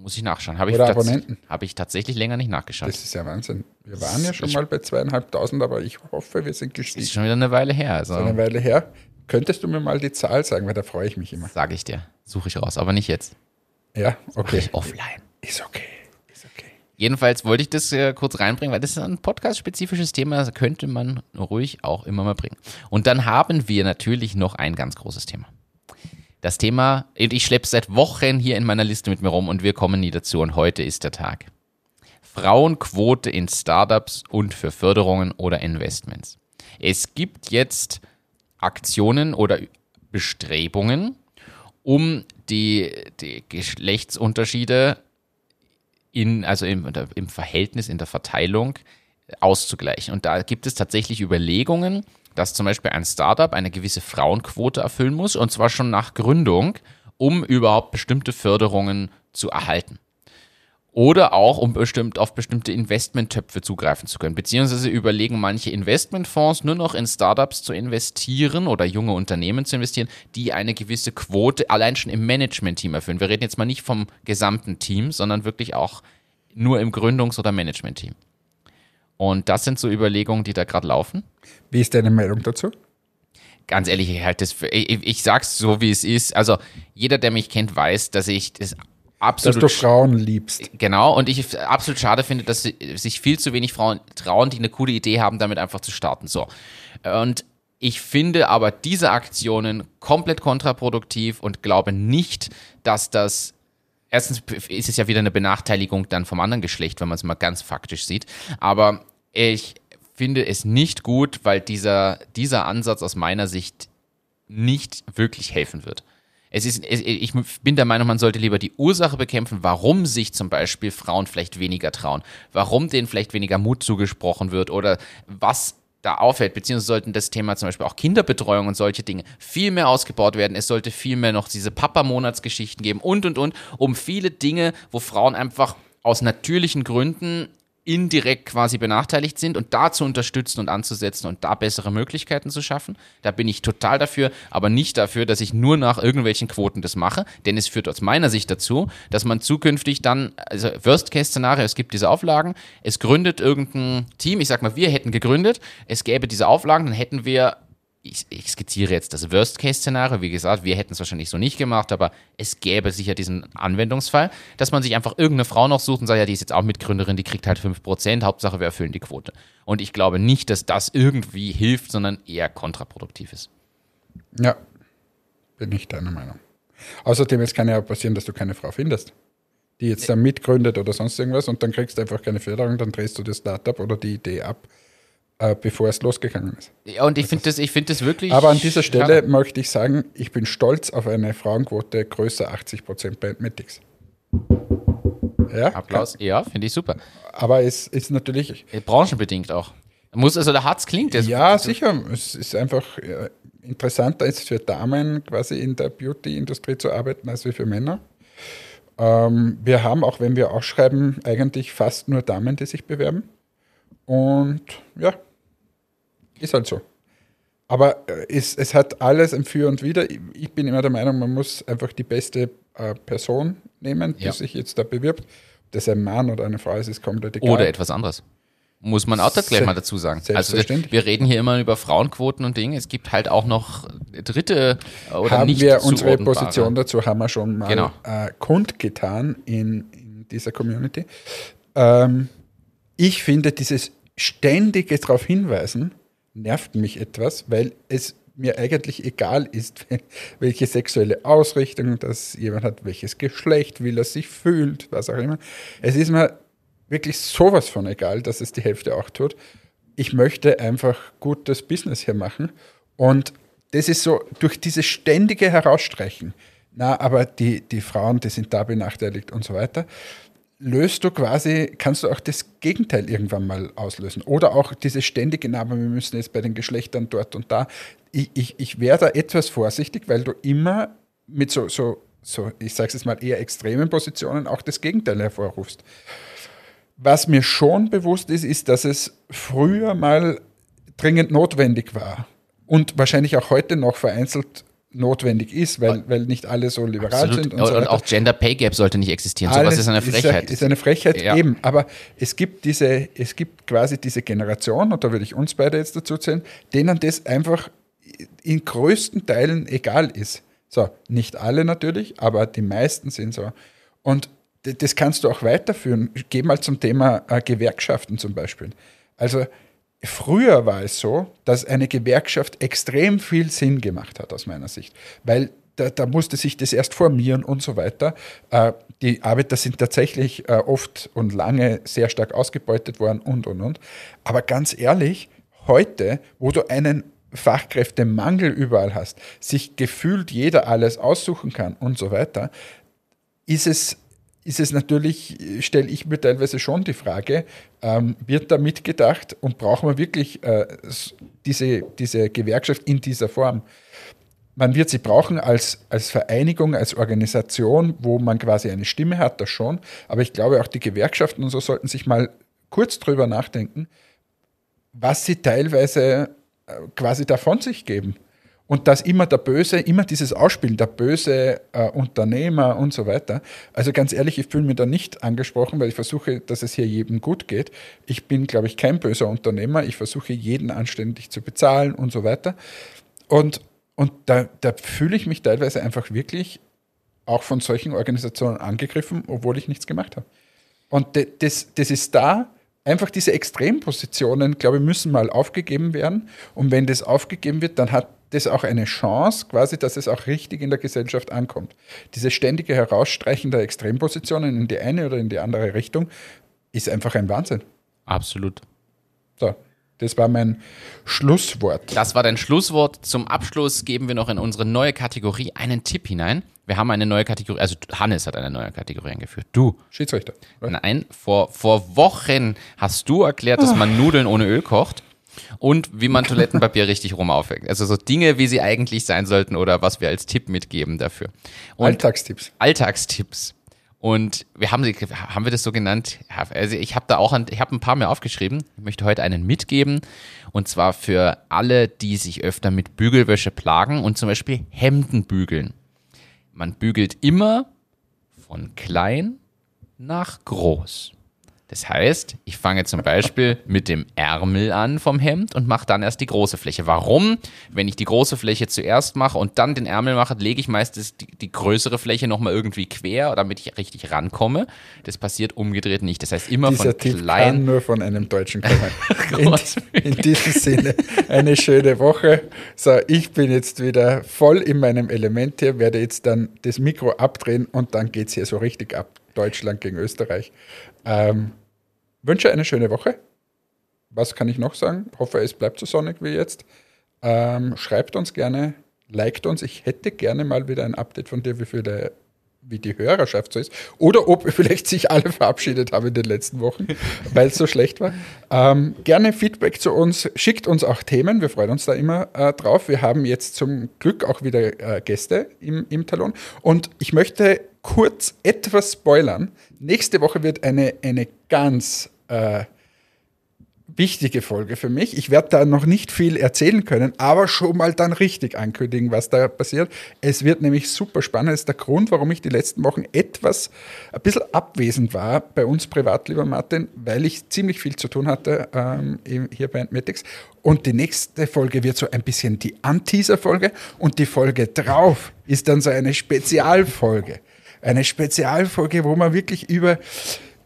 muss ich nachschauen, habe ich, Oder tats- Abonnenten. habe ich tatsächlich länger nicht nachgeschaut. Das ist ja Wahnsinn. Wir waren ja schon Ich- mal bei zweieinhalbtausend, aber ich hoffe, wir sind ist gestiegen. schon wieder eine Weile her. Also. Eine Weile her. Könntest du mir mal die Zahl sagen, weil da freue ich mich immer. Sage ich dir. Suche ich raus, aber nicht jetzt. Ja, okay. Ich offline. Ist okay. Jedenfalls wollte ich das äh, kurz reinbringen, weil das ist ein podcast-spezifisches Thema, das könnte man ruhig auch immer mal bringen. Und dann haben wir natürlich noch ein ganz großes Thema. Das Thema, ich schleppe seit Wochen hier in meiner Liste mit mir rum und wir kommen nie dazu und heute ist der Tag. Frauenquote in Startups und für Förderungen oder Investments. Es gibt jetzt Aktionen oder Bestrebungen, um die, die Geschlechtsunterschiede in, also im, im Verhältnis, in der Verteilung auszugleichen. Und da gibt es tatsächlich Überlegungen, dass zum Beispiel ein Startup eine gewisse Frauenquote erfüllen muss, und zwar schon nach Gründung, um überhaupt bestimmte Förderungen zu erhalten. Oder auch, um bestimmt auf bestimmte Investmenttöpfe zugreifen zu können. Beziehungsweise überlegen manche Investmentfonds nur noch in Startups zu investieren oder junge Unternehmen zu investieren, die eine gewisse Quote allein schon im Management-Team erfüllen. Wir reden jetzt mal nicht vom gesamten Team, sondern wirklich auch nur im Gründungs- oder Management-Team. Und das sind so Überlegungen, die da gerade laufen. Wie ist deine Meinung dazu? Ganz ehrlich, ich halte das für, ich, ich sag's so, wie es ist. Also, jeder, der mich kennt, weiß, dass ich das Dass absolut du Frauen liebst. Genau, und ich absolut schade finde, dass si- sich viel zu wenig Frauen trauen, die eine coole Idee haben, damit einfach zu starten. So. Und ich finde aber diese Aktionen komplett kontraproduktiv und glaube nicht, dass das. Erstens ist es ja wieder eine Benachteiligung dann vom anderen Geschlecht, wenn man es mal ganz faktisch sieht. Aber ich finde es nicht gut, weil dieser, dieser Ansatz aus meiner Sicht nicht wirklich helfen wird. Es ist, ich bin der Meinung, man sollte lieber die Ursache bekämpfen, warum sich zum Beispiel Frauen vielleicht weniger trauen, warum denen vielleicht weniger Mut zugesprochen wird oder was da auffällt, beziehungsweise sollten das Thema zum Beispiel auch Kinderbetreuung und solche Dinge viel mehr ausgebaut werden. Es sollte viel mehr noch diese Papa-Monatsgeschichten geben und, und, und, um viele Dinge, wo Frauen einfach aus natürlichen Gründen indirekt quasi benachteiligt sind und da zu unterstützen und anzusetzen und da bessere Möglichkeiten zu schaffen. Da bin ich total dafür, aber nicht dafür, dass ich nur nach irgendwelchen Quoten das mache, denn es führt aus meiner Sicht dazu, dass man zukünftig dann, also Worst-Case-Szenario, es gibt diese Auflagen, es gründet irgendein Team, ich sag mal, wir hätten gegründet, es gäbe diese Auflagen, dann hätten wir ich, ich skizziere jetzt das Worst-Case-Szenario. Wie gesagt, wir hätten es wahrscheinlich so nicht gemacht, aber es gäbe sicher diesen Anwendungsfall, dass man sich einfach irgendeine Frau noch sucht und sagt, ja, die ist jetzt auch Mitgründerin, die kriegt halt 5%, Hauptsache wir erfüllen die Quote. Und ich glaube nicht, dass das irgendwie hilft, sondern eher kontraproduktiv ist. Ja, bin ich deiner Meinung. Außerdem, es kann ja passieren, dass du keine Frau findest, die jetzt da mitgründet oder sonst irgendwas und dann kriegst du einfach keine Förderung, dann drehst du das Startup oder die Idee ab, äh, bevor es losgegangen ist. Ja, und ich finde das, ich find das wirklich. Aber an dieser Stelle schade. möchte ich sagen, ich bin stolz auf eine Frauenquote größer 80 Prozent bei Admetics. Ja, Applaus. Ja, finde ich super. aber es ist natürlich, Branchenbedingt auch. Muss also der Harz klingt. Das, ja, sicher, es ist einfach äh, interessanter ist für Damen quasi in der Beauty-Industrie zu arbeiten als für Männer. Ähm, wir haben, auch wenn wir ausschreiben, eigentlich fast nur Damen, die sich bewerben. Und ja, ist halt so. Aber äh, es, es hat alles ein Für und Wider. Ich- bin immer der Meinung, man muss einfach die beste äh, Person nehmen, die Ja. sich jetzt da bewirbt. Ob das ein Mann oder eine Frau ist, ist komplett egal. Oder etwas anderes. Muss man auch da gleich mal dazu sagen. Also selbstverständlich. wir reden hier immer über Frauenquoten und Dinge. Es gibt halt auch noch dritte äh, oder haben nicht wir unsere. Position dazu haben wir schon mal Genau. äh, kundgetan in, in dieser Community. Ähm, ich finde dieses ständige darauf hinweisen nervt mich etwas, weil es mir eigentlich egal ist, welche sexuelle Ausrichtung das jemand hat, welches Geschlecht, wie er sich fühlt, was auch immer. Es ist mir wirklich sowas von egal, dass es die Hälfte auch tut. Ich möchte einfach gutes Business hier machen und das ist so durch dieses ständige Herausstreichen. Na, aber die, die Frauen, die sind da benachteiligt und so weiter. Löst du quasi, kannst du auch das Gegenteil irgendwann mal auslösen. Oder auch dieses ständige, aber wir müssen jetzt bei den Geschlechtern dort und da. Ich, ich, ich wäre da etwas vorsichtig, weil du immer mit so, so, so ich sage es jetzt mal, eher extremen Positionen auch das Gegenteil hervorrufst. Was mir schon bewusst ist, ist, dass es früher mal dringend notwendig war und wahrscheinlich auch heute noch vereinzelt notwendig ist, weil, weil nicht alle so liberal Absolut. sind. Und, so und auch Gender Pay Gap sollte nicht existieren. Sowas Alles ist eine Frechheit. Ist, ist eine Frechheit Ja. eben. Aber es gibt diese, es gibt quasi diese Generation, und da würde ich uns beide jetzt dazu zählen, denen das einfach in größten Teilen egal ist. So, nicht alle natürlich, aber die meisten sind so. Und das kannst du auch weiterführen. Geh mal zum Thema äh, Gewerkschaften zum Beispiel. Also früher war es so, dass eine Gewerkschaft extrem viel Sinn gemacht hat aus meiner Sicht, weil da, da musste sich das erst formieren und so weiter. Äh, die Arbeiter sind tatsächlich äh, oft und lange sehr stark ausgebeutet worden und, und, und. Aber ganz ehrlich, heute, wo du einen Fachkräftemangel überall hast, sich gefühlt jeder alles aussuchen kann und so weiter, ist es, ist es natürlich, stelle ich mir teilweise schon die Frage, ähm, wird da mitgedacht und brauchen wir wirklich äh, diese, diese Gewerkschaft in dieser Form? Man wird sie brauchen als, als Vereinigung, als Organisation, wo man quasi eine Stimme hat, das schon. Aber ich glaube, auch die Gewerkschaften und so sollten sich mal kurz drüber nachdenken, was sie teilweise äh, quasi davon sich geben. Und dass immer der Böse, immer dieses Ausspielen, der böse äh, Unternehmer und so weiter. Also ganz ehrlich, ich fühle mich da nicht angesprochen, weil ich versuche, dass es hier jedem gut geht. Ich bin, glaube ich, kein böser Unternehmer. Ich versuche, jeden anständig zu bezahlen und so weiter. Und, und da, da fühle ich mich teilweise einfach wirklich auch von solchen Organisationen angegriffen, obwohl ich nichts gemacht habe. Und das, das ist da, einfach diese Extrempositionen, glaube ich, müssen mal aufgegeben werden. Und wenn das aufgegeben wird, dann hat das auch eine Chance, quasi, dass es auch richtig in der Gesellschaft ankommt. Dieses ständige Herausstreichen der Extrempositionen in die eine oder in die andere Richtung ist einfach ein Wahnsinn. Absolut. So, das war mein Schlusswort. Das war dein Schlusswort. Zum Abschluss geben wir noch in unsere neue Kategorie einen Tipp hinein. Wir haben eine neue Kategorie, also Hannes hat eine neue Kategorie eingeführt. Du. Schiedsrichter. Nein, vor, vor Wochen hast du erklärt, dass man Nudeln ohne Öl kocht und wie man Toilettenpapier richtig rum aufhängt. Also so Dinge, wie sie eigentlich sein sollten oder was wir als Tipp mitgeben dafür. Und Alltagstipps. Alltagstipps. Und wir haben sie, haben wir das so genannt? Also ich habe da auch, ein, ich habe ein paar mehr aufgeschrieben. Ich möchte heute einen mitgeben. Und zwar für alle, die sich öfter mit Bügelwäsche plagen und zum Beispiel Hemden bügeln. Man bügelt immer von klein nach groß. Das heißt, ich fange zum Beispiel mit dem Ärmel an vom Hemd und mache dann erst die große Fläche. Warum? Wenn ich die große Fläche zuerst mache und dann den Ärmel mache, lege ich meistens die, die größere Fläche nochmal irgendwie quer, damit ich richtig rankomme. Das passiert umgedreht nicht. Das heißt immer Dieser von Tipp kann klein. nur von einem Deutschen kommen. in, in diesem Sinne eine schöne Woche. So, ich bin jetzt wieder voll in meinem Element hier, werde jetzt dann das Mikro abdrehen und dann geht es hier so richtig ab. Deutschland gegen Österreich. Ähm, wünsche eine schöne Woche. Was kann ich noch sagen? Hoffe, es bleibt so sonnig wie jetzt. Ähm, schreibt uns gerne, liked uns. Ich hätte gerne mal wieder ein Update von dir, wie viele wie die Hörerschaft so ist. Oder ob vielleicht sich alle verabschiedet haben in den letzten Wochen, weil es so schlecht war. Ähm, gerne Feedback zu uns. Schickt uns auch Themen. Wir freuen uns da immer äh, drauf. Wir haben jetzt zum Glück auch wieder äh, Gäste im, im Talon. Und ich möchte kurz etwas spoilern. Nächste Woche wird eine, eine ganz äh, wichtige Folge für mich. Ich werde da noch nicht viel erzählen können, aber schon mal dann richtig ankündigen, was da passiert. Es wird nämlich super spannend. Das ist der Grund, warum ich die letzten Wochen etwas, ein bisschen abwesend war bei uns privat, lieber Martin, weil ich ziemlich viel zu tun hatte ähm, hier bei Antmatics. Und die nächste Folge wird so ein bisschen die Anteaser-Folge und die Folge drauf ist dann so eine Spezialfolge. Eine Spezialfolge, wo man wirklich über,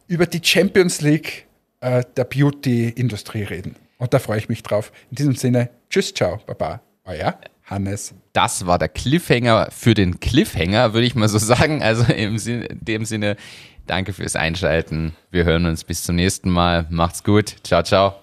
über die Champions League äh, der Beauty-Industrie reden. Und da freue ich mich drauf. In diesem Sinne, tschüss, ciao, baba, euer Hannes. Das war der Cliffhanger für den Cliffhanger, würde ich mal so sagen. Also im Sinne, in dem Sinne, danke fürs Einschalten. Wir hören uns bis zum nächsten Mal. Macht's gut. Ciao, ciao.